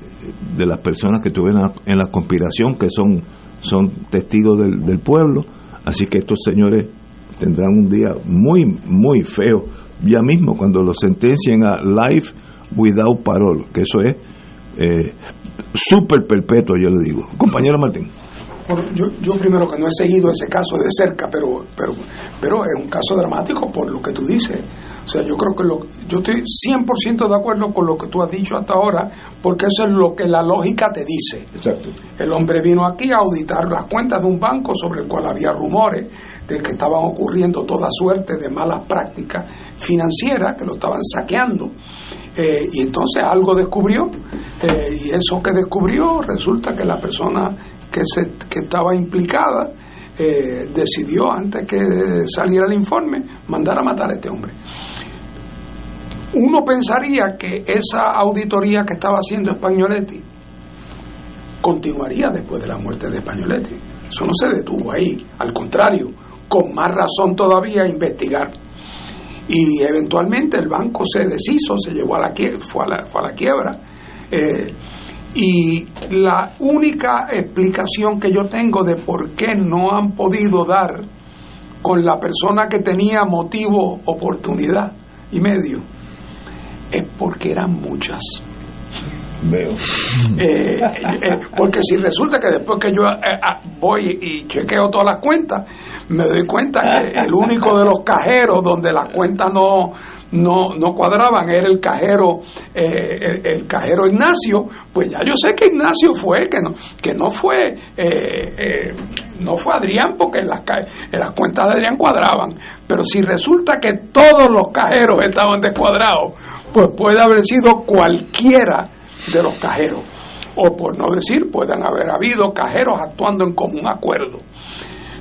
de las personas que estuvieron en la conspiración que son son testigos del pueblo, así que estos señores tendrán un día muy muy feo ya mismo cuando los sentencien a life without parole, que eso es eh, súper perpetuo, yo le digo. Compañero Martín. Yo, yo primero que no he seguido ese caso de cerca, pero, pero, pero es un caso dramático por lo que tú dices. O sea, yo creo que lo, yo estoy 100% de acuerdo con lo que tú has dicho hasta ahora, porque eso es lo que la lógica te dice. Exacto. El hombre vino aquí a auditar las cuentas de un banco sobre el cual había rumores de que estaban ocurriendo toda suerte de malas prácticas financieras, que lo estaban saqueando. Eh, y entonces algo descubrió, eh, y eso que descubrió resulta que la persona que, se, que estaba implicada eh, decidió, antes que saliera el informe, mandar a matar a este hombre. uno pensaría que esa auditoría que estaba haciendo Spagnoletti continuaría después de la muerte de Spagnoletti. Eso no se detuvo ahí, al contrario, con más razón todavía investigar. Y eventualmente el banco se deshizo, se llevó a la fue a la, fue a la quiebra. Eh, y la única explicación que yo tengo de por qué no han podido dar con la persona que tenía motivo, oportunidad y medio, es porque eran muchas. Veo. Eh, eh, porque si resulta que después que yo eh, ah, voy y chequeo todas las cuentas, me doy cuenta que el único de los cajeros donde las cuentas no, no, no cuadraban era el cajero eh, el, cajero Ignacio pues ya yo sé que Ignacio fue que no que no fue eh, eh, no fue Adrián porque en las, en las cuentas de Adrián cuadraban pero si resulta que todos los cajeros estaban descuadrados pues puede haber sido cualquiera de los cajeros o por no decir puedan haber habido cajeros actuando en común acuerdo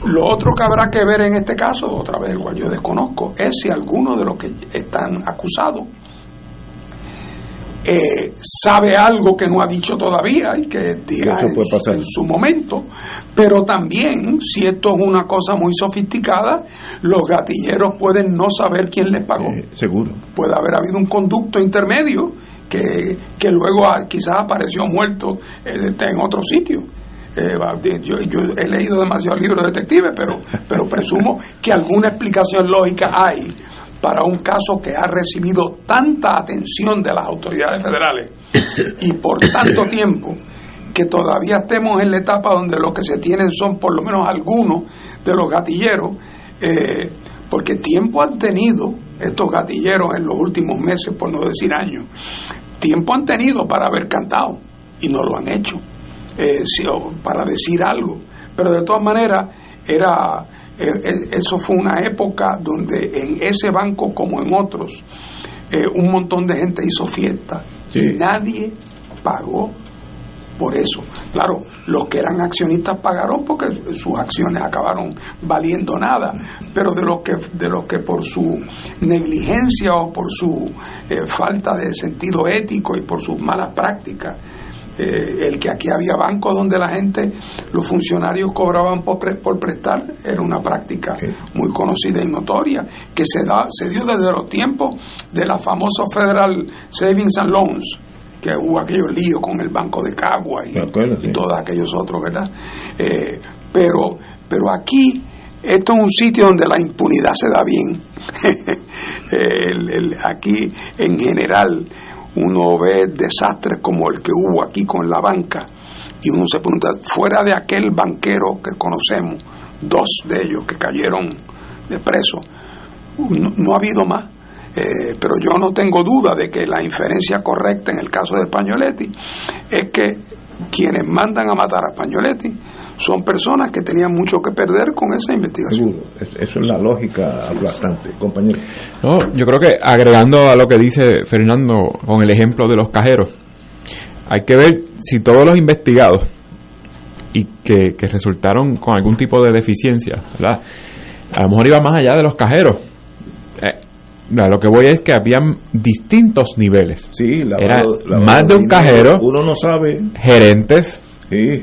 lo otro que habrá que ver en este caso, otra vez el cual yo desconozco, es si alguno de los que están acusados eh, sabe algo que no ha dicho todavía y que diga Eso puede pasar. en su momento, pero también, si esto es una cosa muy sofisticada, los gatilleros pueden no saber quién les pagó. seguro. Puede haber habido un conducto intermedio que, que luego ah, quizás apareció muerto eh, en otro sitio. Eh, yo, yo he leído demasiados libros de detectives, pero, pero presumo que alguna explicación lógica hay para un caso que ha recibido tanta atención de las autoridades federales y por tanto tiempo que todavía estemos en la etapa donde lo que se tienen son por lo menos algunos de los gatilleros, eh, porque tiempo han tenido estos gatilleros en los últimos meses, por no decir años, tiempo han tenido para haber cantado y no lo han hecho, eh, para decir algo. Pero de todas maneras, era eh, eh, eso fue una época donde en ese banco como en otros, eh, un montón de gente hizo fiesta y nadie pagó por eso. Claro, los que eran accionistas pagaron porque sus acciones acabaron valiendo nada, pero de los que de los que por su negligencia o por su eh, falta de sentido ético y por sus malas prácticas eh, el que aquí había bancos donde la gente, los funcionarios cobraban por, pre- por prestar, era una práctica muy conocida y notoria, que se, da, se dio desde los tiempos de la famosa Federal Savings and Loans, que hubo aquellos líos con el Banco de Cagua y, y todos aquellos otros, ¿verdad? Eh, pero, pero aquí, esto es un sitio donde la impunidad se da bien. El- el- aquí, en general, uno ve desastres como el que hubo aquí con la banca y uno se pregunta, fuera de aquel banquero que conocemos, dos de ellos que cayeron de preso, no, no ha habido más. Eh, pero yo no tengo duda de que la inferencia correcta en el caso de Spagnoletti es que quienes mandan a matar a Spagnoletti son personas que tenían mucho que perder con esa investigación. Eso es la lógica aplastante, compañero. No, yo creo que agregando a lo que dice Fernando con el ejemplo de los cajeros, hay que ver si todos los investigados y que, que resultaron con algún tipo de deficiencia, ¿verdad? A lo mejor iba más allá de los cajeros. Eh, a lo que voy es que habían distintos niveles. Sí, Era más de un cajero, Uno no sabe. gerentes,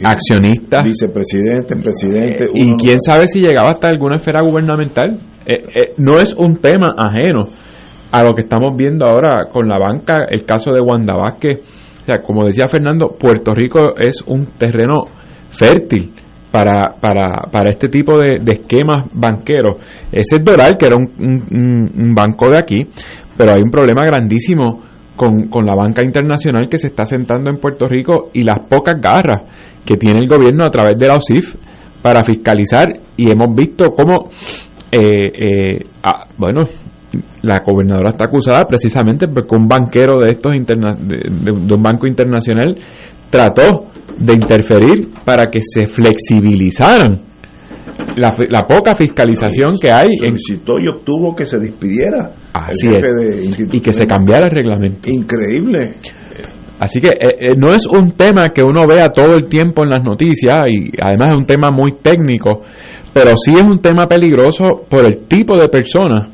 accionistas, vicepresidente, presidente. y uno no quién sabe si llegaba hasta alguna esfera gubernamental. Eh, eh, no es un tema ajeno a lo que estamos viendo ahora con la banca, el caso de Wanda Vázquez. O sea, como decía Fernando, Puerto Rico es un terreno fértil para, para, para este tipo de, de esquemas banqueros. Ese es Doral, que era un, un- banco de aquí, pero hay un problema grandísimo con, con la banca internacional que se está sentando en Puerto Rico y las pocas garras que tiene el gobierno a través de la OSIF para fiscalizar y hemos visto cómo eh, eh, ah, bueno la gobernadora está acusada precisamente porque un banquero de estos interna- de un banco internacional trató de interferir para que se flexibilizaran la, poca fiscalización que hay en solicitó y obtuvo que se despidiera Así el jefe es. de y que se cambiara el reglamento. Increíble. Así que eh, eh, no es un tema que uno vea todo el tiempo en las noticias y además es un tema muy técnico, pero sí es un tema peligroso por el tipo de personas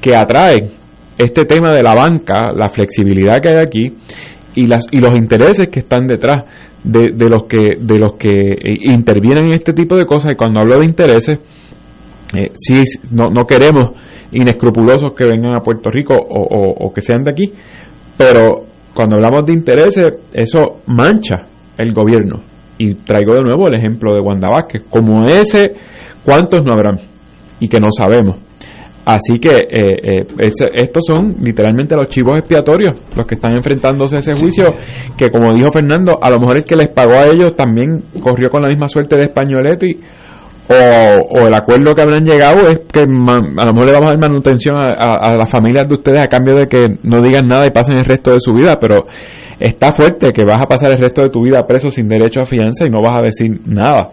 que atraen este tema de la banca, la flexibilidad que hay aquí y, las, y los intereses que están detrás de, de los que de los que eh, intervienen en este tipo de cosas. Y cuando hablo de intereses eh, sí no, no queremos inescrupulosos que vengan a Puerto Rico o, o que sean de aquí pero cuando hablamos de intereses eso mancha el gobierno. Y traigo de nuevo el ejemplo de Wanda Vázquez. Como ese cuántos no habrán y que no sabemos Así que eh, eh, estos son literalmente los chivos expiatorios, los que están enfrentándose a ese juicio, que como dijo Fernando, a lo mejor el que les pagó a ellos también corrió con la misma suerte de Españoletti, o, el acuerdo que habrán llegado es que a lo mejor le vamos a dar manutención a, a, las familias de ustedes a cambio de que no digan nada y pasen el resto de su vida, pero está fuerte que vas a pasar el resto de tu vida preso sin derecho a fianza y no vas a decir nada.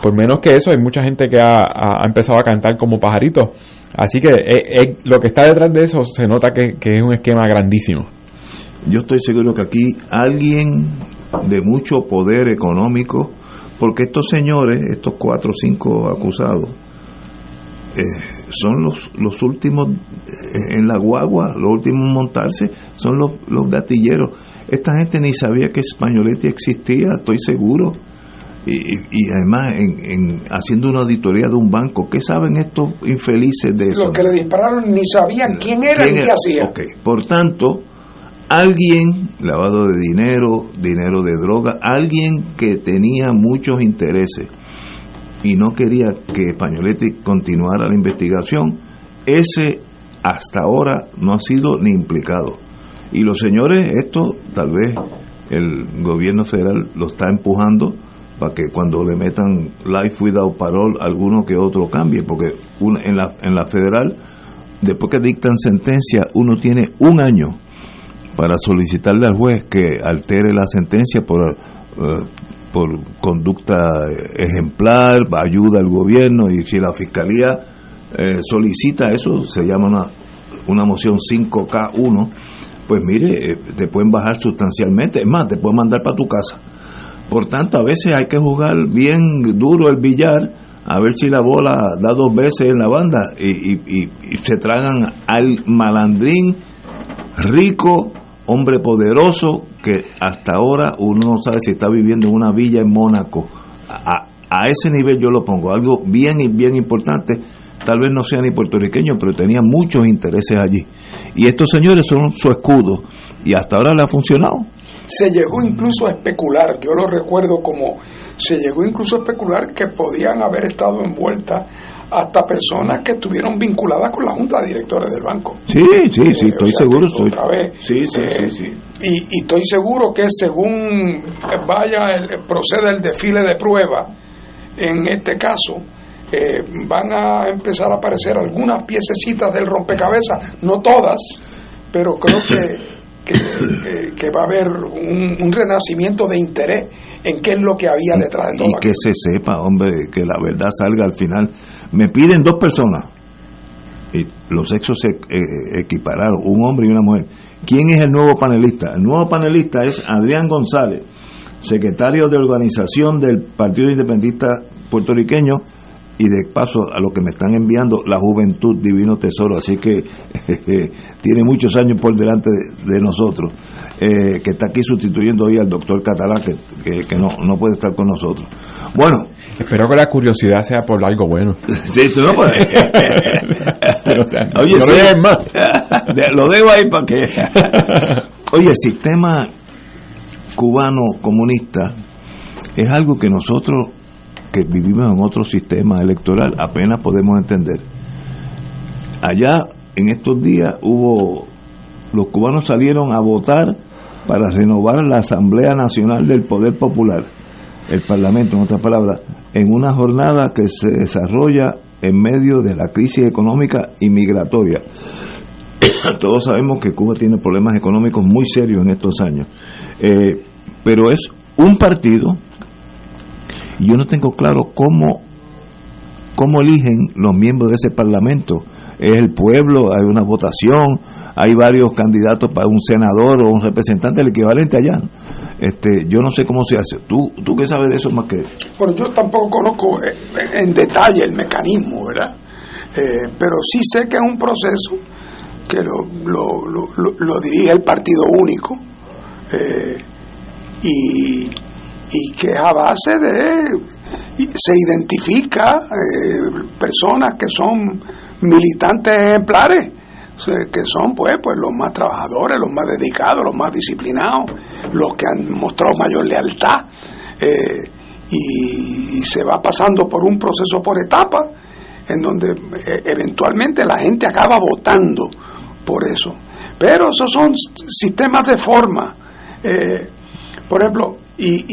Por menos que eso, hay mucha gente que ha, ha empezado a cantar como pajaritos Así que eh, eh, lo que está detrás de eso se nota que, es un esquema grandísimo. Yo estoy seguro que aquí alguien de mucho poder económico, porque estos señores, estos cuatro o cinco acusados, eh, son los, los últimos en la guagua, los últimos en montarse, son los, los gatilleros. Esta gente ni sabía que Españoletti existía, estoy seguro y, además en, haciendo una auditoría de un banco. ¿Qué saben estos infelices de eso? Los que le dispararon ni sabían quién era y qué hacía. Por tanto, alguien, lavado de dinero, dinero de droga, alguien que tenía muchos intereses y no quería que Españoletti continuara la investigación, ese hasta ahora no ha sido ni implicado. Y los señores, esto tal vez el gobierno federal lo está empujando para que cuando le metan life without parole alguno que otro cambie, porque en, la, en la federal, después que dictan sentencia, uno tiene un año para solicitarle al juez que altere la sentencia por, eh, por conducta ejemplar, ayuda al gobierno y si la fiscalía eh, solicita eso, se llama una, una moción 5K1, pues mire, eh, te pueden bajar sustancialmente, es más, te pueden mandar para tu casa por tanto, a veces hay que jugar bien duro el billar, a ver si la bola da dos veces en la banda y, se tragan al malandrín rico, hombre poderoso, que hasta ahora uno no sabe si está viviendo en una villa en Mónaco. A, a ese nivel yo lo pongo, algo bien y bien importante tal vez no sea ni puertorriqueño, pero tenía muchos intereses allí. Y estos señores son su escudo, y hasta ahora le ha funcionado se llegó incluso a especular, yo lo recuerdo como se llegó incluso a especular que podían haber estado envueltas hasta personas que estuvieron vinculadas con la junta de directores del banco. Sí, sí, sí, estoy seguro. Estoy... Otra vez. Sí, sí, sí, sí. Y, estoy seguro que según vaya el, proceda el desfile de prueba, en este caso, eh, van a empezar a aparecer algunas piececitas del rompecabezas, no todas, pero creo que que, va a haber un, renacimiento de interés en qué es lo que había detrás de todo. Y que se sepa, hombre, que la verdad salga al final. Me piden dos personas, y los sexos se eh, equipararon, un hombre y una mujer. ¿Quién es el nuevo panelista? El nuevo panelista es Adrián González, secretario de organización del Partido Independentista puertorriqueño y de paso a lo que me están enviando la juventud divino tesoro así que tiene muchos años por delante de, nosotros eh, que está aquí sustituyendo hoy al doctor Catalán que, que, no, no puede estar con nosotros. Bueno. Espero que la curiosidad sea por algo bueno. Sí, no, pues, oye, lo, más. lo debo ahí para que oye el sistema cubano comunista es algo que nosotros que vivimos en otro sistema electoral apenas podemos entender. Allá en estos días hubo, los cubanos salieron a votar para renovar la Asamblea Nacional del Poder Popular, el Parlamento, en otras palabras, en una jornada que se desarrolla en medio de la crisis económica y migratoria. Todos sabemos que Cuba tiene problemas económicos muy serios en estos años, eh, pero es un partido yo no tengo claro cómo, cómo eligen los miembros de ese parlamento. Es el pueblo, hay una votación, hay varios candidatos para un senador o un representante, el equivalente allá. Este, yo no sé cómo se hace. ¿Tú, tú qué sabes de eso más que Bueno, yo tampoco conozco eh, en detalle el mecanismo, ¿verdad? Eh, pero sí sé que es un proceso que lo, lo, lo, lo dirige el Partido Único eh, y, y que a base de se identifica eh, personas que son militantes ejemplares que son pues pues los más trabajadores, los más dedicados, los más disciplinados, los que han mostrado mayor lealtad eh, y, se va pasando por un proceso por etapas en donde eh, eventualmente la gente acaba votando por eso. Pero esos son sistemas de forma. Por ejemplo, y,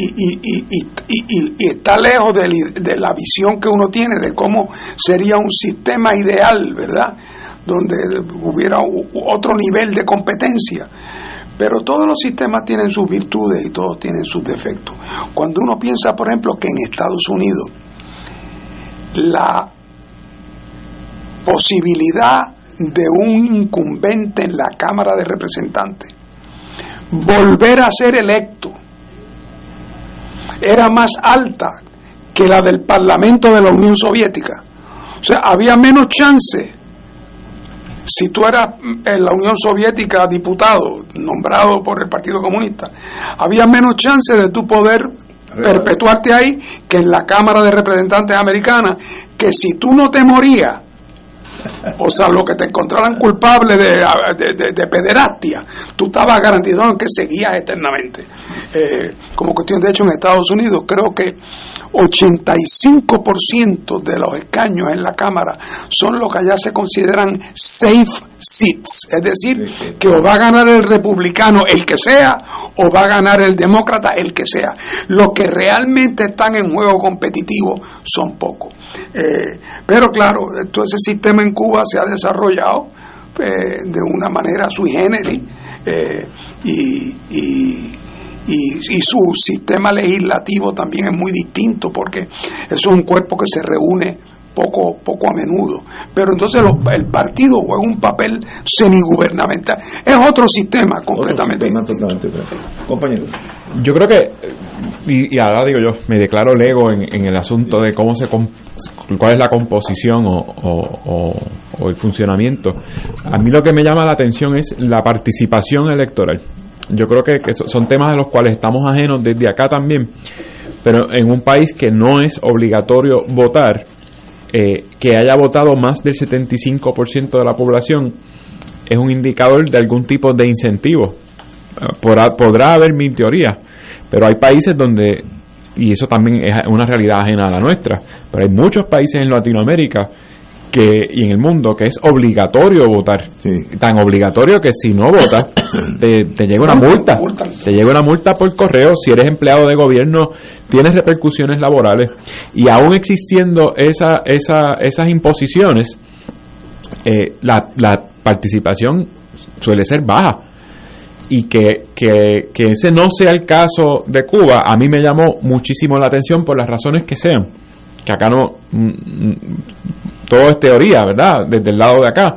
y, está lejos de la visión que uno tiene de cómo sería un sistema ideal, ¿verdad? Donde hubiera otro nivel de competencia. Pero todos los sistemas tienen sus virtudes y todos tienen sus defectos. Cuando uno piensa, por ejemplo, que en Estados Unidos la posibilidad de un incumbente en la Cámara de Representantes volver a ser electo era más alta que la del Parlamento de la Unión Soviética. O sea, había menos chance. Si tú eras en la Unión Soviética diputado, nombrado por el Partido Comunista, había menos chance de tu poder perpetuarte ahí que en la Cámara de Representantes Americana, que si tú no te morías o sea, lo que te encontraran culpable de, de, pederastia, tú estabas garantizado que seguías eternamente. Eh, como cuestión de hecho en Estados Unidos, creo que 85% de los escaños en la Cámara son los que allá se consideran safe seats, es decir, que o va a ganar el republicano el que sea, o va a ganar el demócrata el que sea. Los que realmente están en juego competitivo son pocos. Eh, pero claro, todo ese sistema en Cuba se ha desarrollado eh, de una manera sui generis eh, y, y, y, su sistema legislativo también es muy distinto porque eso es un cuerpo que se reúne poco, poco a menudo. Pero entonces el partido juega un papel semigubernamental. Es otro sistema completamente. Compañero. Yo creo que, y, ahora digo yo, me declaro lego en, en el asunto de cómo se cuál es la composición o, o, el funcionamiento. A mí lo que me llama la atención es la participación electoral. Yo creo que, que son temas de los cuales estamos ajenos desde acá también, pero en un país que no es obligatorio votar, eh, que haya votado más del 75% de la población es un indicador de algún tipo de incentivo. Eh, podrá, podrá haber mil teorías, pero hay países donde, y eso también es una realidad ajena a la nuestra, pero hay muchos países en Latinoamérica que, y en el mundo que es obligatorio votar. Tan obligatorio que si no votas, te, llega una multa. Te llega una multa por correo. Si eres empleado de gobierno, tienes repercusiones laborales. Y aún existiendo esa, esa, esas imposiciones, eh, la, la participación suele ser baja y que, que, que, ese no sea el caso de Cuba, a mí me llamó muchísimo la atención por las razones que sean. Que acá no, mm, mm, todo es teoría, ¿verdad? Desde el lado de acá.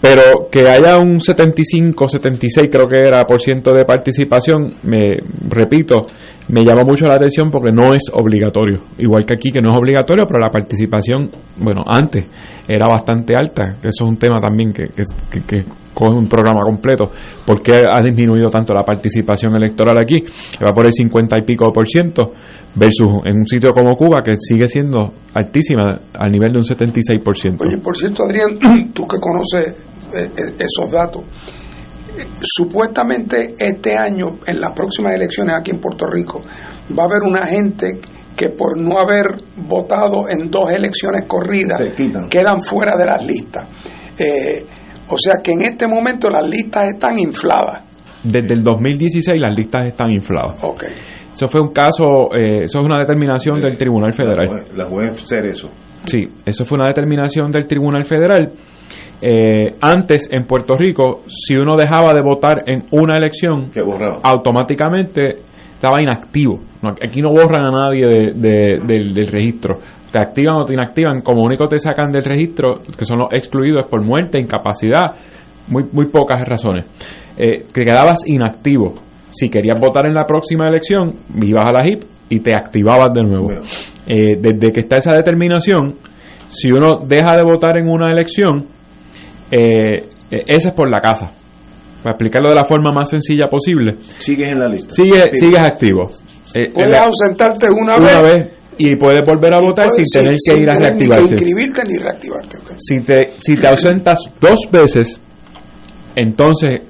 Pero que haya un 75, 76 creo que era por ciento de participación, me repito, me llama mucho la atención porque no es obligatorio. Igual que aquí que no es obligatorio, pero la participación, bueno, antes era bastante alta. Eso es un tema también que, que, que, coge un programa completo. ¿Por qué ha disminuido tanto la participación electoral aquí? Va por el 50 y pico por ciento versus en un sitio como Cuba que sigue siendo altísima al nivel de un 76%. Oye, por cierto, Adrián, tú que conoces eh, eh, esos datos, supuestamente este año, en las próximas elecciones aquí en Puerto Rico, va a haber una gente que por no haber votado en dos elecciones corridas quedan fuera de las listas. Eh, o sea que en este momento las listas están infladas. Desde el 2016 las listas están infladas. Okay. Eso fue un caso, eh, eso es una determinación del Tribunal Federal. La juez ser eso. Sí, eso fue una determinación del Tribunal Federal. Eh, antes en Puerto Rico, si uno dejaba de votar en una elección, automáticamente estaba inactivo. Aquí no borran a nadie del, registro. Te activan o te inactivan. Como único te sacan del registro, que son los excluidos por muerte, incapacidad, muy, muy pocas razones. Eh, que quedabas inactivo si querías votar en la próxima elección, ibas a la HIP y te activabas de nuevo. Eh, desde que está esa determinación, si uno deja de votar en una elección, eh, Eh, ese es por la casa. Para explicarlo de la forma más sencilla posible. Sigues en la lista. Sigue, sigues activo. Eh, Puedes ausentarte una, una vez, vez y puedes volver a votar sin tener que sin ir a tener ni que reactivarse. inscribirte ni reactivarte. Si te, si te ausentas dos veces, entonces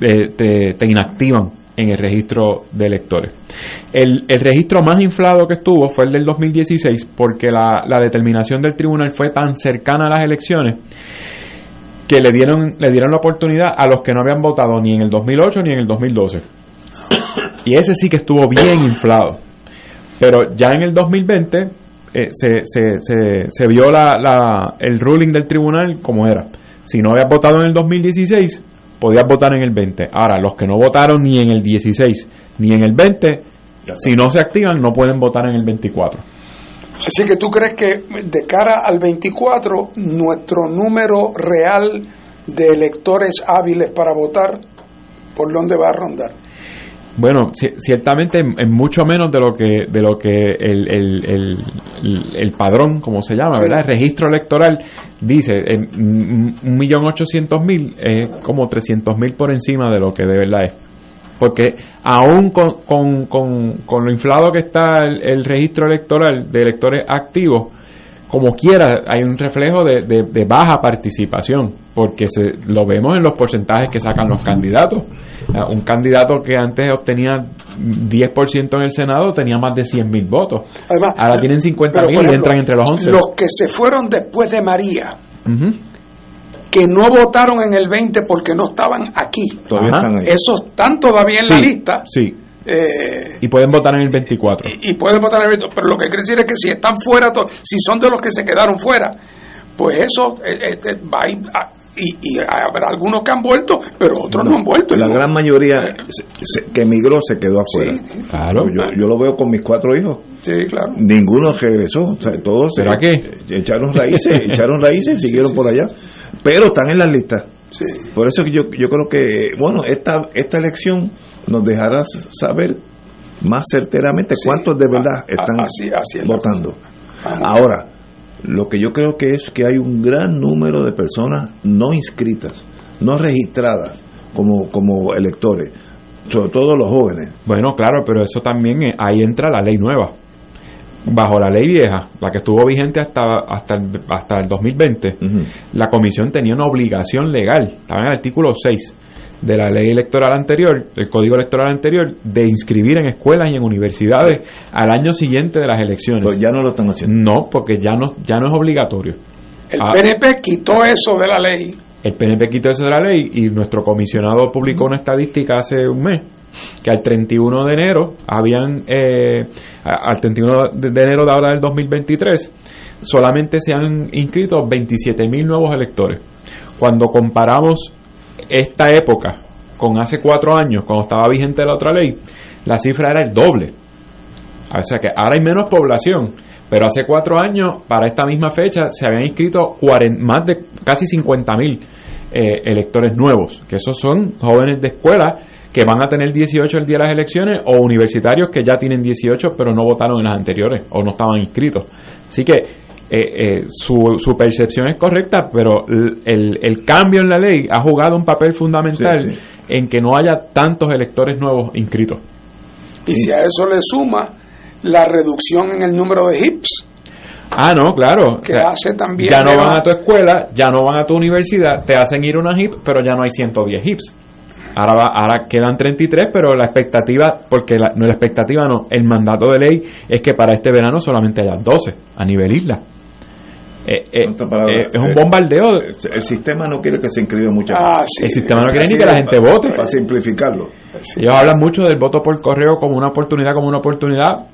eh, te, te inactivan en el registro de electores. El, el registro más inflado que estuvo fue el del 2016 porque la, la determinación del tribunal fue tan cercana a las elecciones que le dieron, le dieron la oportunidad a los que no habían votado ni en el 2008 ni en el 2012. Y ese sí que estuvo bien inflado. Pero ya en el 2020 eh, se, se, se, se vio la, el ruling del tribunal como era. Si no habías votado en el 2016, podías votar en el 20. Ahora, los que no votaron ni en el 16 ni en el 20, si no se activan, no pueden votar en el 24. Así que tú crees que de cara al 24, nuestro número real de electores hábiles para votar, ¿por dónde va a rondar? Bueno, ci- ciertamente en, en mucho menos de lo que de lo que el, el, el, el- padrón, como se llama, ¿verdad? El registro electoral dice en un millón ochocientos mil es como trescientos mil por encima de lo que de verdad es. Porque aún con, con, con, con lo inflado que está el, el registro electoral de electores activos, como quiera, hay un reflejo de, de- de baja participación, porque se, lo vemos en los porcentajes que sacan los candidatos. Ah, Un candidato que antes obtenía 10% en el Senado tenía más de 100 mil votos. Además, Ahora tienen 50 pero, mil y entran entre los 11. Los que se fueron después de María, que no votaron en el 20 porque no estaban aquí. Todavía están ahí. Esos están todavía en la lista Sí, eh, y pueden votar en el 24. y pueden votar en el 20. Pero lo que quiere decir es que si están fuera, si son de los que se quedaron fuera, pues eso eh, este, va a ir a- y, y habrá algunos que han vuelto, pero otros no, han vuelto. La gran mayoría se- se- que emigró se quedó afuera. Claro. Yo, yo lo veo con mis cuatro hijos. Sí, claro. Ninguno regresó. O sea, todos se- ¿Será qué? echaron raíces, echaron raíces y siguieron por allá. Pero están en las listas. Por eso que yo, yo creo que, bueno, esta, esta elección nos dejará saber más certeramente cuántos de verdad están así- así es la votando. Ahora, lo que yo creo que es que hay un gran número de personas no inscritas, no registradas como, como electores, sobre todo los jóvenes. Bueno, claro, pero eso también, eh, ahí entra la ley nueva. Bajo la ley vieja, la que estuvo vigente hasta, hasta, el, hasta el 2020, la comisión tenía una obligación legal, estaba en el artículo 6 de la ley electoral anterior, del código electoral anterior, de inscribir en escuelas y en universidades al año siguiente de las elecciones. Pues ya no lo están haciendo. No, porque ya no, ya no es obligatorio. El Ah, PNP quitó eso de la ley. el PNP quitó eso de la ley y nuestro comisionado publicó una estadística hace un mes que al 31 de enero habían eh, a- al 31 de de enero de ahora del 2023 solamente se han inscrito 27 mil nuevos electores cuando comparamos esta época con hace cuatro años cuando estaba vigente la otra ley la cifra era el doble o sea que ahora hay menos población, pero hace cuatro años, para esta misma fecha, se habían inscrito 40 más de casi 50 mil eh, electores nuevos, que esos son jóvenes de escuela que van a tener 18 el día de las elecciones o universitarios que ya tienen 18 pero no votaron en las anteriores o no estaban inscritos. Así que eh, eh, su, su percepción es correcta, pero el, el cambio en la ley ha jugado un papel fundamental Sí, en que no haya tantos electores nuevos inscritos. Y si a eso le suma la reducción en el número de hips, Ah, no, claro. que hace también ya no van a tu escuela, ya no van a tu universidad, te hacen ir una HIP, pero ya no hay 110 HIPs. Ahora, va, ahora quedan 33, pero la expectativa, porque la, no la expectativa no, el mandato de ley es que para este verano solamente haya 12 a nivel isla. Eh, eh, eh, es un bombardeo. de- El sistema no quiere que se inscriba mucha Ah, gente. sí. el sistema no quiere ni que la gente para- vote. Para simplificarlo. Ellos hablan mucho del voto por correo como una oportunidad, como una oportunidad,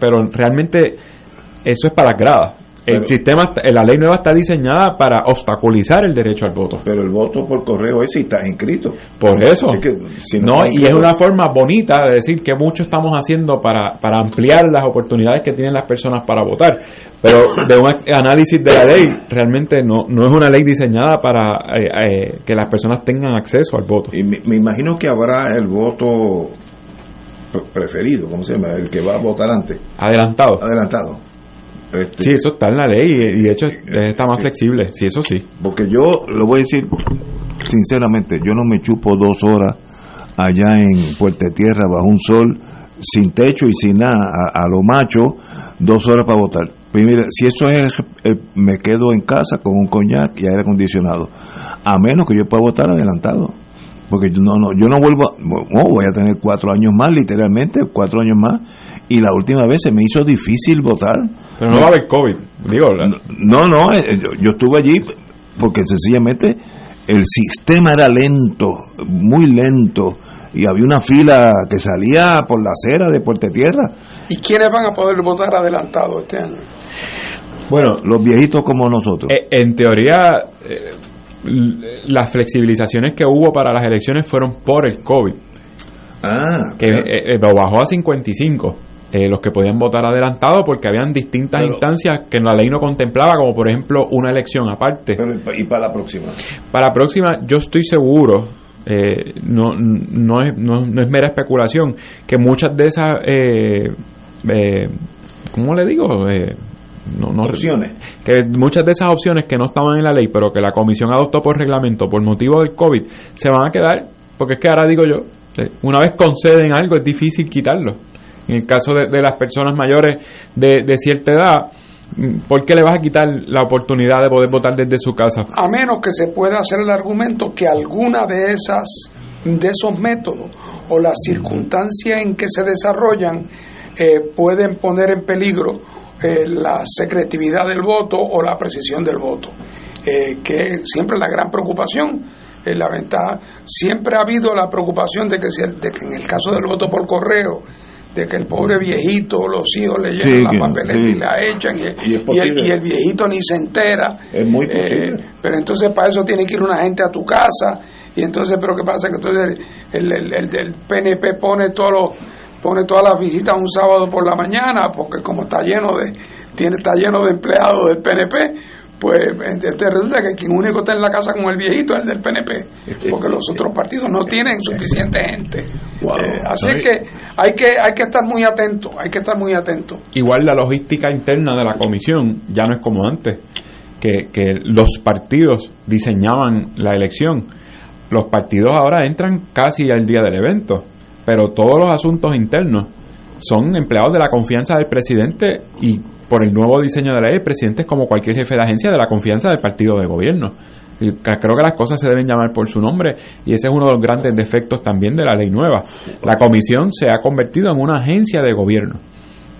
pero realmente eso es para las gradas. El sistema, la ley nueva está diseñada para obstaculizar el derecho al voto. Pero el voto por correo es si estás inscrito. Por eso. Así que, si no, y es una forma bonita de decir que mucho estamos haciendo para, para ampliar las oportunidades que tienen las personas para votar. Pero de un análisis de la ley, realmente no, no es una ley diseñada para eh, eh, que las personas tengan acceso al voto. Y me, me imagino que habrá el voto pre- preferido, ¿cómo se llama? El que va a votar antes. Adelantado. Adelantado. Este, Sí, eso está en la ley y, de hecho está más flexible. Sí, eso sí. Porque yo lo voy a decir sinceramente, yo no me chupo dos horas allá en Puerto Tierra bajo un sol sin techo y sin nada, a, a lo macho, dos horas para votar. Pues mira, si eso es, eh, me quedo en casa con un coñac y aire acondicionado, a menos que yo pueda votar adelantado. Porque yo no, no, yo no vuelvo, a- voy a tener cuatro años más, literalmente, cuatro años más, y la última vez se me hizo difícil votar. Pero no va a haber COVID, digo. la- No, no, eh, yo, yo estuve allí porque sencillamente el sistema era lento, muy lento, y había una fila que salía por la acera de Puerto Tierra. ¿Y quiénes van a poder votar adelantado este año? Bueno, los viejitos como nosotros. Eh, en teoría, eh, las flexibilizaciones que hubo para las elecciones fueron por el COVID. Ah, que eh, eh, lo bajó a 55. Eh, los que podían votar adelantado porque habían distintas Pero- instancias que la ley no contemplaba, como por ejemplo una elección aparte. y para la próxima. Para la próxima, yo estoy seguro, eh, no, no, es, no, no es mera especulación, que muchas de esas, eh, eh, ¿cómo le digo? Eh, no, no- Opciones. Que muchas de esas opciones que no estaban en la ley, pero que la comisión adoptó por reglamento por motivo del COVID, se van a quedar, porque es que ahora digo yo, eh, una vez conceden algo es difícil quitarlo. En el caso de, de las personas mayores de, de cierta edad, ¿por qué le vas a quitar la oportunidad de poder votar desde su casa? A menos que se pueda hacer el argumento que alguna de esas de esos métodos o las circunstancias en que se desarrollan eh, pueden poner en peligro eh, la secretividad del voto o la precisión del voto, eh, que es siempre la gran preocupación. la ventaja siempre ha habido la preocupación de que, de que en el caso del voto por correo de que el pobre viejito, los hijos le llenan Sí, la papeleta sí. y la echan y, Y es y el, y el viejito ni se entera. Es muy Eh, pero entonces para eso tiene que ir una gente a tu casa y entonces, pero ¿qué pasa? Que entonces el, el, el del PNP pone todos los pone todas las visitas un sábado por la mañana porque como está lleno de tiene está lleno de empleados del PNP pues entonces resulta que quien único está en la casa con el viejito es el del PNP porque los otros partidos no tienen suficiente gente. Eh, así No, que hay que hay que estar muy atento hay que estar muy atento. Igual la logística interna de la comisión ya no es como antes, que, que los partidos diseñaban la elección. Los partidos ahora entran casi al día del evento, pero todos los asuntos internos son empleados de la confianza del presidente y por el nuevo diseño de la ley, el presidente es como cualquier jefe de agencia de la confianza del partido de gobierno. Creo que las cosas se deben llamar por su nombre y ese es uno de los grandes defectos también de la ley nueva. La comisión se ha convertido en una agencia de gobierno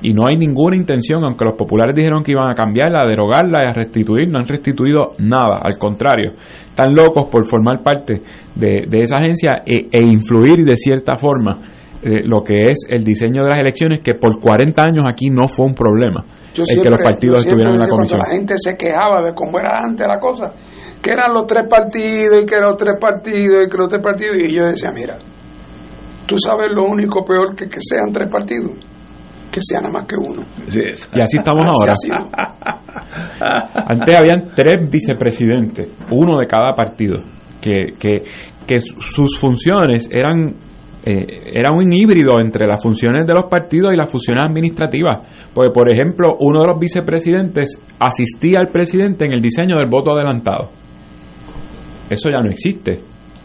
y no hay ninguna intención, aunque los populares dijeron que iban a cambiarla, a derogarla y a restituir, no han restituido nada, al contrario, están locos por formar parte de, de esa agencia e, e influir de cierta forma eh, lo que es el diseño de las elecciones, que por 40 años aquí no fue un problema Yo el que los partidos siempre estuvieran en la comisión. La gente se quejaba de cómo era antes la cosa, que eran los tres partidos y que los tres partidos y que los tres partidos. Y yo decía, mira, tú sabes lo único peor que que sean tres partidos, que sean nada más que uno. Y así estamos ahora. Antes habían tres vicepresidentes, uno de cada partido, que, que, que su- sus funciones eran eh, era un híbrido entre las funciones de los partidos y las funciones administrativas. Porque, por ejemplo, uno de los vicepresidentes asistía al presidente en el diseño del voto adelantado. Eso ya no existe.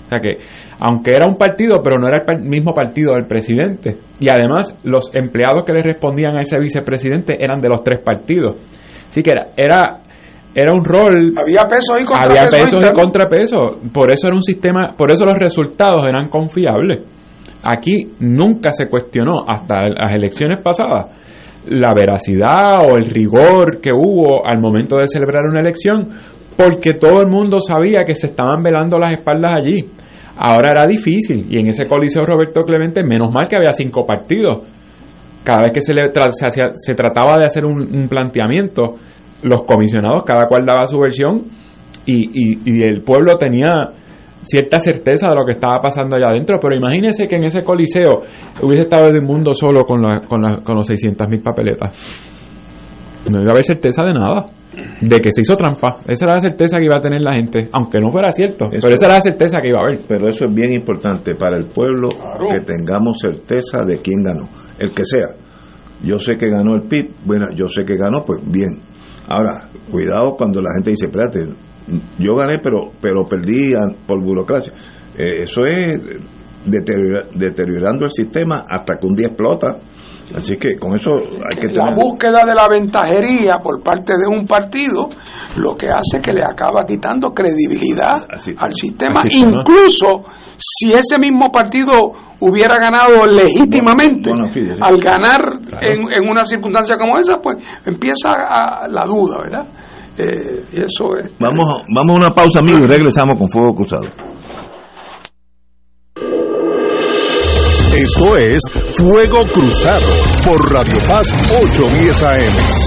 O sea que, aunque era un partido, pero no era el mismo partido del presidente. Y además, los empleados que le respondían a ese vicepresidente eran de los tres partidos. Así que era, era, era un rol. Había pesos y Había contrapesos pesos y contrapesos. Por eso era un sistema, por eso los resultados eran confiables. Aquí nunca se cuestionó, hasta las elecciones pasadas, la veracidad o el rigor que hubo al momento de celebrar una elección, porque todo el mundo sabía que se estaban velando las espaldas allí. Ahora era difícil, y en ese coliseo Roberto Clemente, menos mal que había cinco partidos. Cada vez que se, le se, trataba de hacer un, planteamiento, los comisionados, cada cual daba su versión, y el pueblo tenía cierta certeza de lo que estaba pasando allá adentro, pero imagínense que en ese coliseo hubiese estado el mundo solo con, la- con, la- con los 600 mil papeletas. No iba a haber certeza de nada, de que se hizo trampa. Esa era la certeza que iba a tener la gente, aunque no fuera cierto, pero esa era la certeza que iba a haber. Pero eso es bien importante para el pueblo que tengamos certeza de quién ganó, el que sea. Yo sé que ganó el PIB, bueno, yo sé que ganó, pues bien. Ahora, cuidado cuando la gente dice, espérate, yo gané, pero pero perdí por burocracia. Eh, eso es deteriorando el sistema hasta que un día explota. Así que con eso hay que tener... La búsqueda de la ventajería por parte de un partido lo que hace que le acaba quitando credibilidad al sistema, incluso si ese mismo partido hubiera ganado legítimamente, al ganar en, una circunstancia como esa, pues empieza la duda, ¿verdad? Eh, eso es... Vamos, vamos a una pausa, amigos, y regresamos con Fuego Cruzado. Esto es Fuego Cruzado por Radio Paz 810 AM.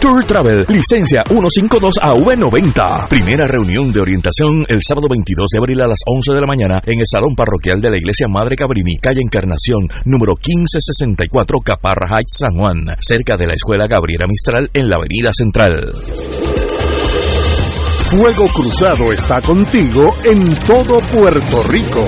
Tour Travel, licencia 152AV90. Primera reunión de orientación el sábado 22 de abril a las 11 de la mañana en el Salón Parroquial de la Iglesia Madre Cabrini, calle Encarnación, número 1564, Caparra Heights, San Juan, cerca de la Escuela Gabriela Mistral en la Avenida Central. Fuego Cruzado está contigo en todo Puerto Rico.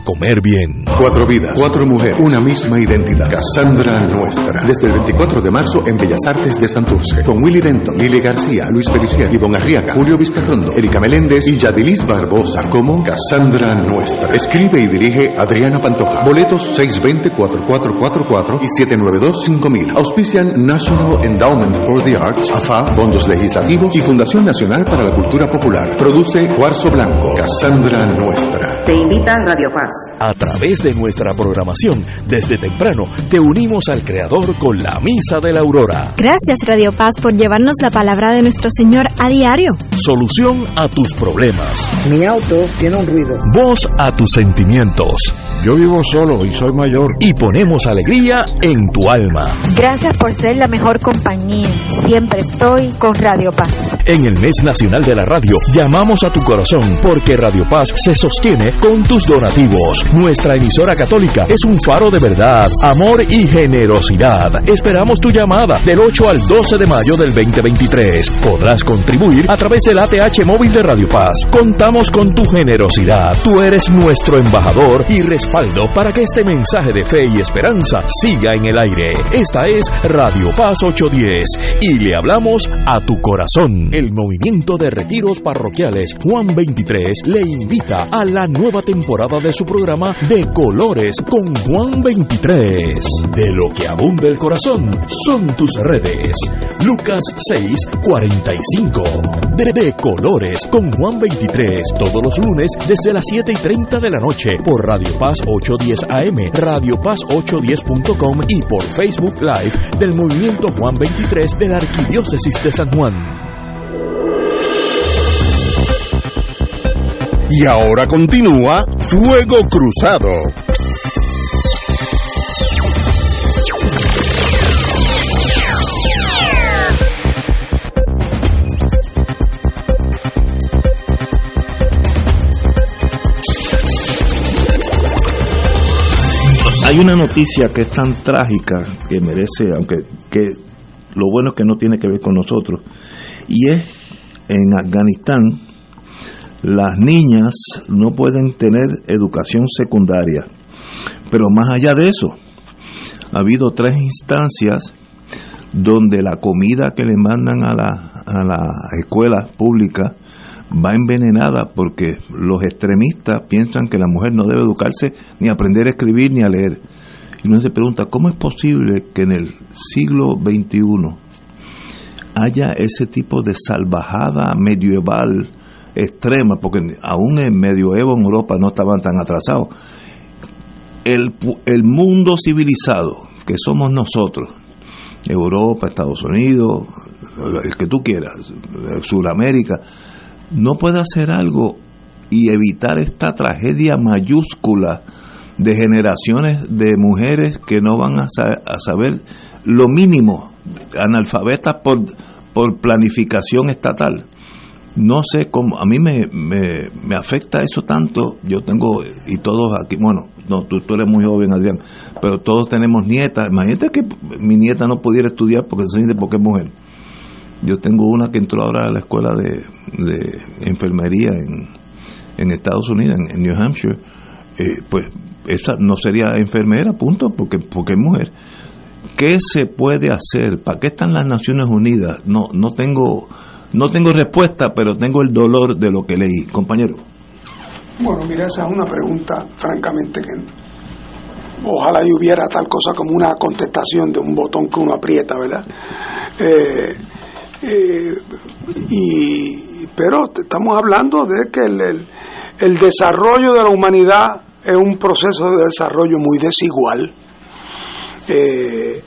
comer bien. Cuatro vidas, cuatro mujeres, una misma identidad. Cassandra Nuestra. Desde el 24 de marzo en Bellas Artes de Santurce. Con Willy Denton, Lili García, Luis Feliciano, Ivonne Arriaga, Julio Vizcarrondo, Erika Meléndez y Yadilis Barbosa como Cassandra Nuestra. Escribe y dirige Adriana Pantoja. Boletos 620-4444 y 792-5000. Auspician National Endowment for the Arts, AFA, Fondos Legislativos y Fundación Nacional para la Cultura Popular. Produce Cuarzo Blanco. Cassandra Nuestra. Te invita Radio Paz. A través de nuestra programación, desde temprano, te unimos al Creador con la Misa de la Aurora. Gracias Radio Paz por llevarnos la palabra de nuestro Señor a diario. Solución a tus problemas. Mi auto tiene un ruido. Voz a tus sentimientos. Yo vivo solo y soy mayor. Y ponemos alegría en tu alma. Gracias por ser la mejor compañía. Siempre estoy con Radio Paz. En el mes nacional de la radio, llamamos a tu corazón porque Radio Paz se sostiene con tus donativos. Nuestra emisora católica es un faro de verdad, amor y generosidad. Esperamos tu llamada del 8 al 12 de mayo del 2023. Podrás contribuir a través del ATH móvil de Radio Paz. Contamos con tu generosidad. Tú eres nuestro embajador y respaldo para que este mensaje de fe y esperanza siga en el aire. Esta es Radio Paz 810 y le hablamos a tu corazón. El movimiento de retiros parroquiales Juan 23 le invita a la nueva temporada de su programa De Colores con Juan 23. De lo que abunda el corazón son tus redes. Lucas 6, 45. De, de Colores con Juan 23. Todos los lunes desde las 7 y 30 de la noche por Radio Paz 810 AM, Radio Paz 810.com y por Facebook Live del Movimiento Juan 23 de la Arquidiócesis de San Juan. Y ahora continúa Fuego Cruzado. Hay una noticia que es tan trágica que merece, aunque que lo bueno es que no tiene que ver con nosotros. Y es en Afganistán, las niñas no pueden tener educación secundaria. Pero más allá de eso, ha habido tres instancias donde la comida que le mandan a la, a la escuela pública va envenenada porque los extremistas piensan que la mujer no debe educarse ni aprender a escribir ni a leer. Y uno se pregunta, ¿cómo es posible que en el siglo XXI haya ese tipo de salvajada medieval extrema? Porque aún en medioevo en Europa no estaban tan atrasados. El, el mundo civilizado, que somos nosotros, Europa, Estados Unidos, el que tú quieras, Sudamérica, no puede hacer algo y evitar esta tragedia mayúscula de generaciones de mujeres que no van a, saber lo mínimo, analfabetas por, por planificación estatal. No sé cómo, a mí me, me, me, afecta eso tanto, yo tengo, y todos aquí, bueno, no, tú, tú eres muy joven Adrián, pero todos tenemos nietas, imagínate que mi nieta no pudiera estudiar porque se siente porque es mujer yo tengo una que entró ahora a la escuela de, enfermería en, en, Estados Unidos, en, New Hampshire. Eh, pues esa no sería enfermera, punto, porque, porque es mujer. ¿Qué se puede hacer? ¿Para qué están las Naciones Unidas? No, no tengo, no tengo respuesta, pero tengo el dolor de lo que leí, compañero. Bueno, mira, esa es una pregunta, francamente, que ojalá y hubiera tal cosa como una contestación de un botón que uno aprieta, ¿verdad? Eh, eh, y, pero estamos hablando de que el, el, desarrollo de la humanidad es un proceso de desarrollo muy desigual. Eh,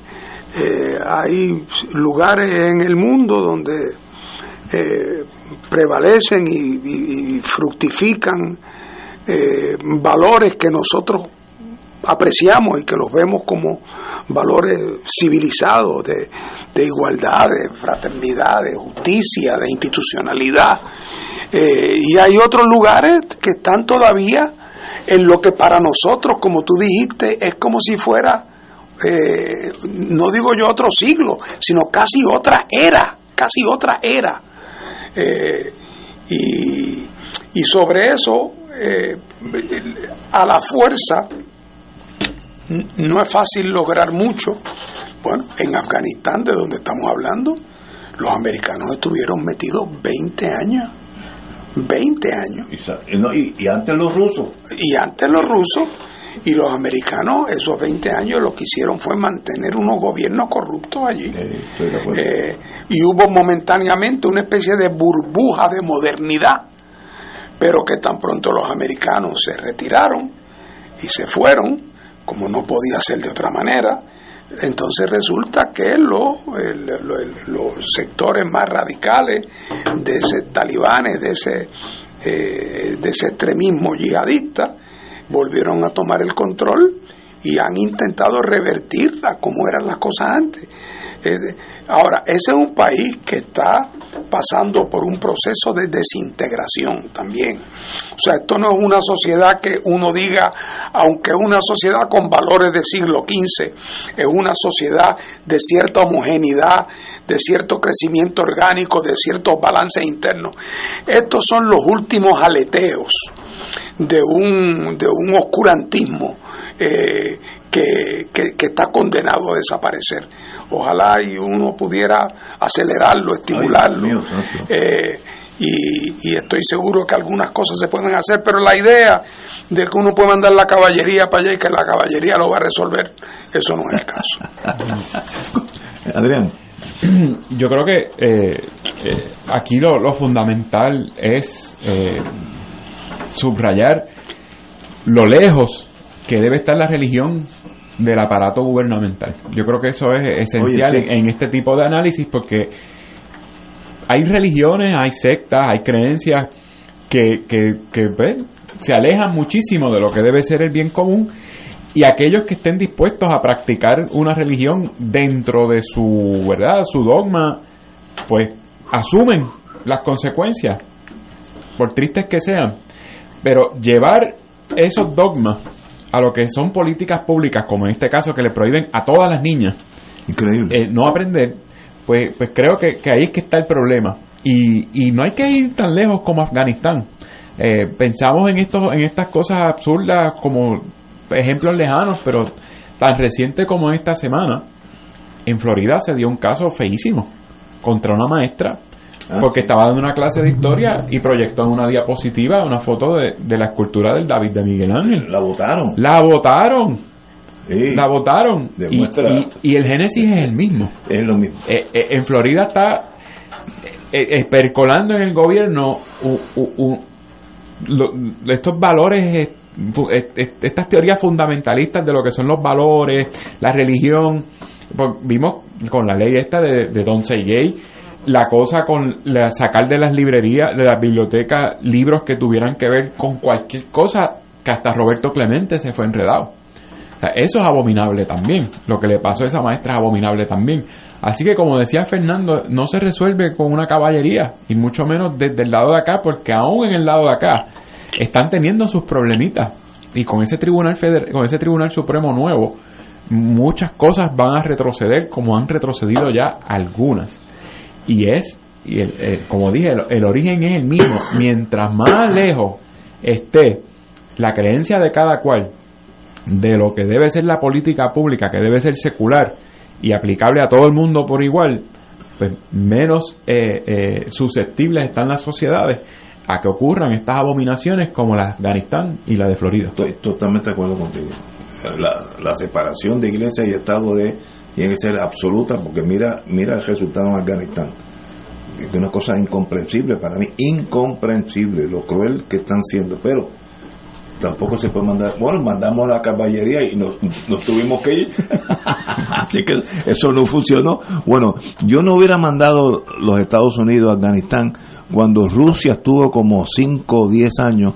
eh, hay lugares en el mundo donde prevalecen y, fructifican valores que nosotros apreciamos y que los vemos como valores civilizados de, igualdad, de fraternidad, de justicia, de institucionalidad. Eh, y hay otros lugares que están todavía en lo que para nosotros, como tú dijiste, es como si fuera, eh, no digo yo otro siglo, sino casi otra era, casi otra era. Eh, y, y, sobre eso, a la fuerza, no es fácil lograr mucho. Bueno, en Afganistán, de donde estamos hablando, los americanos estuvieron metidos 20 años. 20 años. Y, antes los rusos. Y antes los rusos. Y los americanos, esos 20 años, lo que hicieron fue mantener unos gobiernos corruptos allí. Eh, y hubo momentáneamente una especie de burbuja de modernidad. Pero que tan pronto los americanos se retiraron y se fueron, como no podía ser de otra manera, entonces resulta que los, los sectores más radicales de ese talibanes, de ese, eh, de ese extremismo yihadista, volvieron a tomar el control y han intentado revertir a como eran las cosas antes. Ahora, ese es un país que está pasando por un proceso de desintegración también. O sea, esto no es una sociedad que uno diga, aunque es una sociedad con valores del siglo XV, es una sociedad de cierta homogeneidad, de cierto crecimiento orgánico, de ciertos balances internos. Estos son los últimos aleteos de un, de un oscurantismo eh, que, que, está condenado a desaparecer. Ojalá y uno pudiera acelerarlo, estimularlo. Eh, y, estoy seguro que algunas cosas se pueden hacer, pero la idea de que uno puede mandar la caballería para allá y que la caballería lo va a resolver, eso no es el caso. Adrián. Yo creo que eh, eh, aquí lo, lo, fundamental es subrayar lo lejos que debe estar la religión del aparato gubernamental. Yo creo que eso es esencial en, este tipo de análisis porque hay religiones, hay sectas, hay creencias que, que, pues, se alejan muchísimo de lo que debe ser el bien común y aquellos que estén dispuestos a practicar una religión dentro de su verdad, su dogma, pues asumen las consecuencias, por tristes que sean. Pero llevar esos dogmas a lo que son políticas públicas, como en este caso que le prohíben a todas las niñas Increíble. no aprender, pues, pues creo que, que ahí es que está el problema. Y, y no hay que ir tan lejos como Afganistán. Eh, pensamos en, estos, en estas cosas absurdas como ejemplos lejanos, pero tan reciente como esta semana, en Florida se dio un caso feísimo contra una maestra Ah, porque estaba dando una clase de historia y proyectó en una diapositiva una foto de, de la escultura del David de Miguel Ángel. La votaron. La votaron. Sí. La votaron. Y, y- y el génesis es el mismo. Es lo mismo. Eh, eh, en Florida está eh, eh, percolando en el gobierno u- u- u- lo- estos valores, estas teorías fundamentalistas de lo que son los valores, la religión. Pues vimos con la ley esta de, de Say Gay, la cosa con la- sacar de las librerías, de las bibliotecas, libros que tuvieran que ver con cualquier cosa, que hasta Roberto Clemente se fue enredado. O sea, eso es abominable también. Lo que le pasó a esa maestra es abominable también. Así que, como decía Fernando, no se resuelve con una caballería, y mucho menos desde el lado de acá, porque aún en el lado de acá están teniendo sus problemitas. Y con ese tribunal feder- con ese tribunal supremo nuevo, muchas cosas van a retroceder, como han retrocedido ya algunas. Y es, y el- el- como dije, el, origen es el mismo. Mientras más lejos esté la creencia de cada cual de lo que debe ser la política pública, que debe ser secular y aplicable a todo el mundo por igual, pues menos eh, eh, susceptibles están las sociedades a que ocurran estas abominaciones como la de Afganistán y la de Florida. Estoy totalmente de acuerdo contigo. La, la separación de iglesia y Estado de, tiene que ser absoluta porque mira mira el resultado en Afganistán. Es una cosa incomprensible para mí, incomprensible lo cruel que están siendo, pero tampoco se puede mandar, bueno, mandamos la caballería y nos, nos tuvimos que ir. Así que eso no funcionó. Bueno, yo no hubiera mandado los Estados Unidos a Afganistán cuando Rusia estuvo como 5 o 10 años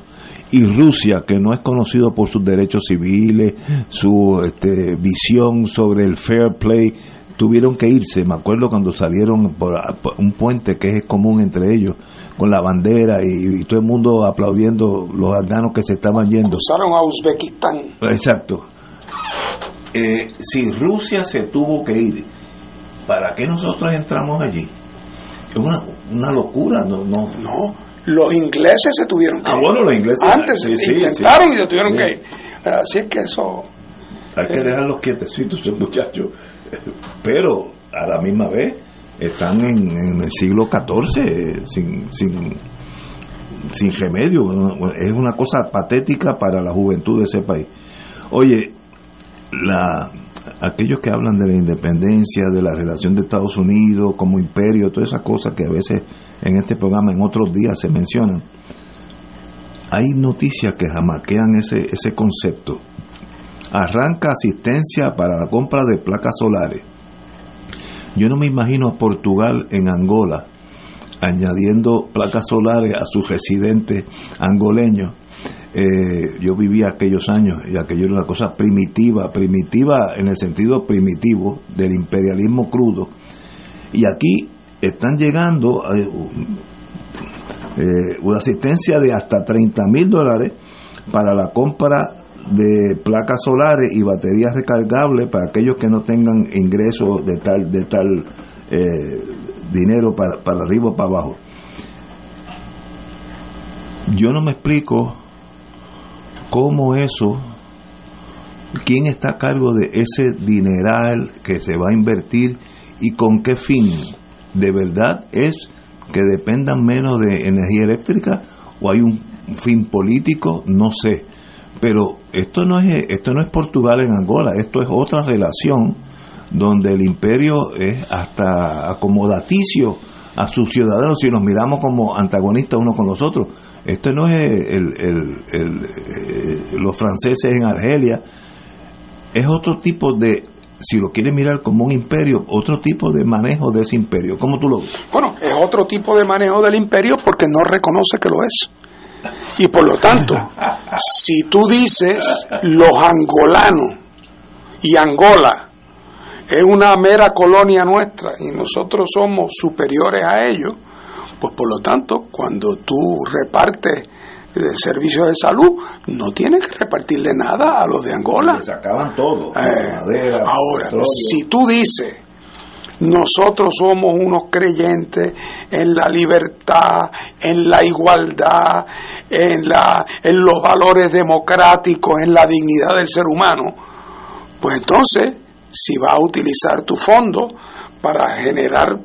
y Rusia, que no es conocido por sus derechos civiles, su este, visión sobre el fair play, tuvieron que irse. Me acuerdo cuando salieron por, un puente que es común entre ellos, con la bandera y, y todo el mundo aplaudiendo los afganos que se estaban yendo. Usaron a Uzbekistán. Exacto. Eh, si Rusia se tuvo que ir, ¿para qué nosotros entramos allí? Es una, una locura, no, no, No, los ingleses se tuvieron que Ah, ir. bueno, los ingleses, Antes sí, sí, intentaron sí. y se tuvieron que ir. Así es que eso. Hay que dejarlos quietecitos, muchachos. Pero a la misma vez están en, en el siglo XIV eh, sin, sin, sin remedio. Es una cosa patética para la juventud de ese país. Oye, la, aquellos que hablan de la independencia, de la relación de Estados Unidos como imperio, todas esas cosas que a veces en este programa, en otros días se mencionan, hay noticias que jamaquean ese, ese concepto arranca asistencia para la compra de placas solares. Yo no me imagino a Portugal en Angola añadiendo placas solares a sus residentes angoleños. Eh, yo vivía aquellos años y aquello era una cosa primitiva, primitiva en el sentido primitivo del imperialismo crudo. Y aquí están llegando eh, eh, una asistencia de hasta 30 mil dólares para la compra de placas solares y baterías recargables para aquellos que no tengan ingresos de tal de tal eh, dinero para, para arriba o para abajo. Yo no me explico cómo eso, quién está a cargo de ese dineral que se va a invertir y con qué fin. ¿De verdad es que dependan menos de energía eléctrica o hay un fin político? No sé pero esto no es esto no es Portugal en Angola esto es otra relación donde el imperio es hasta acomodaticio a sus ciudadanos si los miramos como antagonistas unos con los otros esto no es el- el- eh, los franceses en Argelia es otro tipo de si lo quieres mirar como un imperio otro tipo de manejo de ese imperio ¿cómo tú lo ves? Bueno, es otro tipo de manejo del imperio porque no reconoce que lo es. Y por lo tanto, si tú dices los angolanos y Angola es una mera colonia nuestra y nosotros somos superiores a ellos, pues por lo tanto, cuando tú repartes de servicios de salud no tiene que repartirle nada a los de Angola. Le sacaban todo. Eh, madera, ahora, petróleo. si tú dices, nosotros somos unos creyentes en la libertad, en la igualdad, en, la, en los valores democráticos, en la dignidad del ser humano, pues entonces, si vas a utilizar tu fondo para generar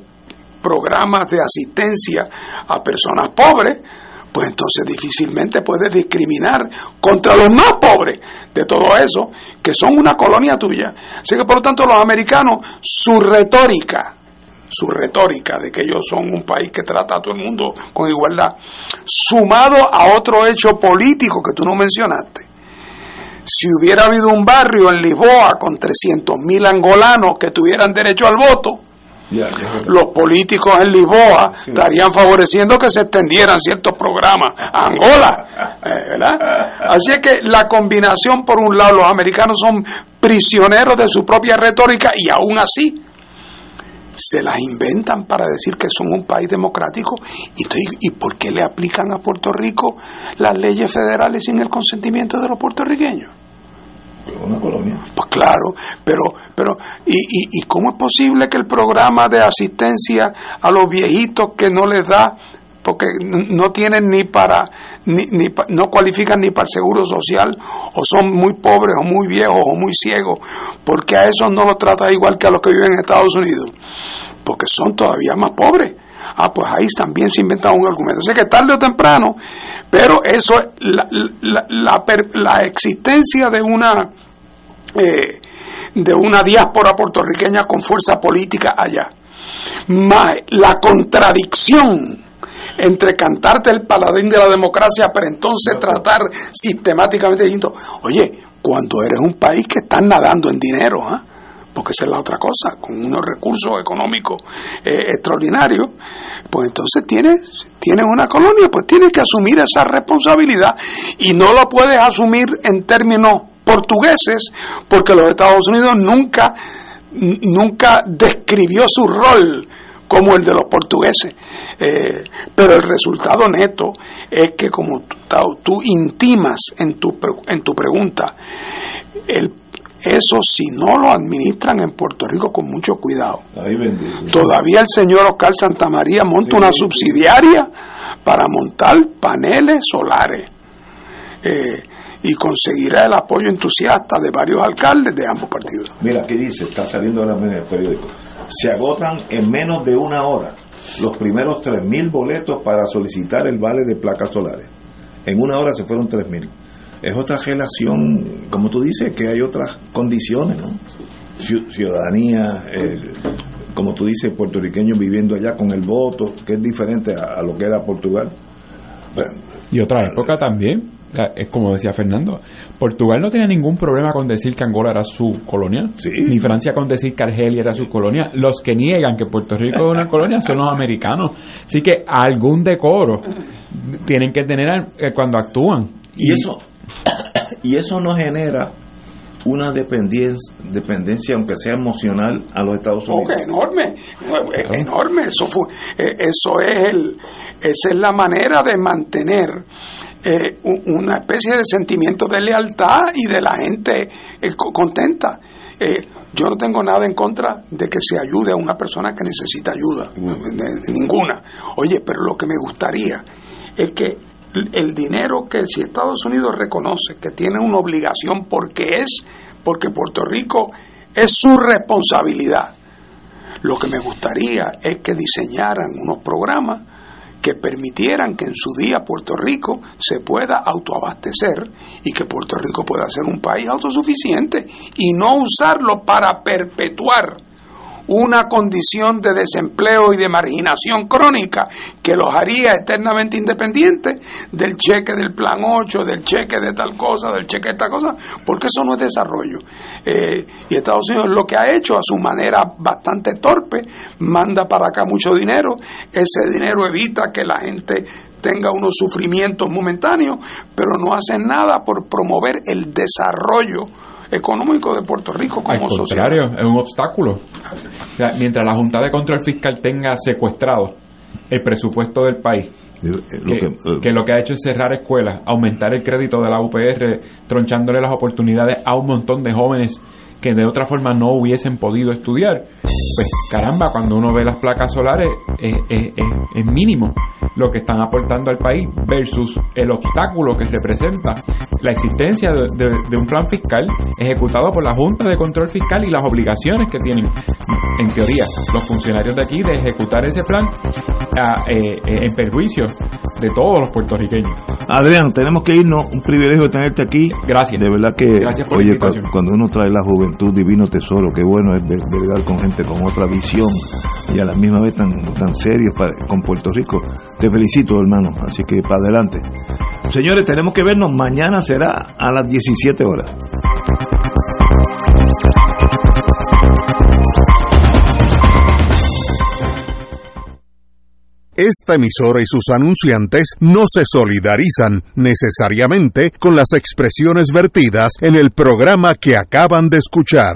programas de asistencia a personas pobres, pues entonces difícilmente puedes discriminar contra los más pobres de todo eso, que son una colonia tuya. Así que por lo tanto los americanos, su retórica, su retórica de que ellos son un país que trata a todo el mundo con igualdad, sumado a otro hecho político que tú no mencionaste. Si hubiera habido un barrio en Lisboa con 300.000 angolanos que tuvieran derecho al voto, los políticos en Lisboa estarían favoreciendo que se extendieran ciertos programas a Angola. eh, ¿verdad? Así es que la combinación, por un lado, los americanos son prisioneros de su propia retórica y aún así se las inventan para decir que son un país democrático. ¿Y, ¿Y por qué le aplican a Puerto Rico las leyes federales sin el consentimiento de los puertorriqueños? Una colonia. Pues claro, pero, pero, ¿y, y, y cómo es posible que el programa de asistencia a los viejitos que no les da, porque no tienen ni para, ni, ni no cualifican ni para el seguro social, o son muy pobres, o muy viejos, o muy ciegos, porque a esos no los trata igual que a los que viven en Estados Unidos, porque son todavía más pobres. Ah, pues ahí también se inventa un argumento. Así que tarde o temprano, pero eso es la, la, la existencia de una eh, de una diáspora puertorriqueña con fuerza política allá. Más la contradicción entre cantarte el paladín de la democracia, pero entonces tratar sistemáticamente distinto. Oye, cuando eres un país que está nadando en dinero, ¿ah? Porque esa es la otra cosa, con unos recursos económicos eh, extraordinarios, pues entonces tienes, tienes una colonia, pues tienes que asumir esa responsabilidad y no lo puedes asumir en términos portugueses, porque los Estados Unidos nunca, nunca describió su rol como el de los portugueses. Eh, pero el resultado neto es que como tú, tú intimas en tu, en tu pregunta, el, eso si no lo administran en Puerto Rico con mucho cuidado. Todavía el señor Oscar Santamaría monta una subsidiaria para montar paneles solares eh, y conseguirá el apoyo entusiasta de varios alcaldes de ambos partidos. Mira, aquí dice, está saliendo ahora en el periódico. Se agotan en menos de una hora los primeros 3.000 boletos para solicitar el vale de placas solares. En una hora se fueron 3.000. Es otra relación, como tú dices, que hay otras condiciones, ¿no? Ciu- Ciudadanía, eh, como tú dices, puertorriqueños viviendo allá con el voto, que es diferente a, a lo que era Portugal. Bueno, Y otra época también, eh, es como decía Fernando, Portugal no tenía ningún problema con decir que Angola era su colonia, ni Francia con decir que Argelia era su colonia. Los que niegan que Puerto Rico es una colonia son los americanos. Así que algún decoro tienen que tener eh, cuando actúan. Y eso, y eso no genera una dependencia, dependencia, aunque sea emocional, a los Estados Oh, Unidos. que enorme, eh, enorme. Eso, fue, eh, eso es el, esa es la manera de mantener eh, una especie de sentimiento de lealtad y de la gente eh, co- contenta. Eh, yo no tengo nada en contra de que se ayude a una persona que necesita ayuda, de- de ninguna. Oye, pero lo que me gustaría es que el dinero que si Estados Unidos reconoce que tiene una obligación porque es, porque Puerto Rico es su responsabilidad. Lo que me gustaría es que diseñaran unos programas que permitieran que en su día Puerto Rico se pueda autoabastecer y que Puerto Rico pueda ser un país autosuficiente y no usarlo para perpetuar una condición de desempleo y de marginación crónica que los haría eternamente independientes del cheque del plan 8, del cheque de tal cosa, del cheque de esta cosa, porque eso no es desarrollo. Eh, y Estados Unidos lo que ha hecho a su manera bastante torpe, manda para acá mucho dinero, ese dinero evita que la gente tenga unos sufrimientos momentáneos, pero no hacen nada por promover el desarrollo económico de Puerto Rico como Al sociedad. contrario, es un obstáculo. O sea, mientras la Junta de Control Fiscal tenga secuestrado el presupuesto del país Eh, que, lo que- que lo que ha hecho es cerrar escuelas, aumentar el crédito de la UPR, tronchándole las oportunidades a un montón de jóvenes que de otra forma no hubiesen podido estudiar. Pues caramba, cuando uno ve las placas solares es, es- es- es mínimo lo que están aportando al país versus el obstáculo que representa la existencia de, de- de un plan fiscal ejecutado por la Junta de Control Fiscal y las obligaciones que tienen, en teoría, los funcionarios de aquí de ejecutar ese plan a- eh, eh, en perjuicio de todos los puertorriqueños. Adrián, tenemos que irnos. Un privilegio tenerte aquí. Gracias. De verdad que, Gracias por la oye, invitación. cu- cuando uno trae la juventud, divino tesoro, qué bueno es ver- bregar con gente con otra visión y a la misma vez tan, tan serios con Puerto Rico. Te felicito, hermano. Así que para adelante. Señores, tenemos que vernos. Mañana será a las 17 horas. Esta emisora y sus anunciantes no se solidarizan necesariamente con las expresiones vertidas en el programa que acaban de escuchar.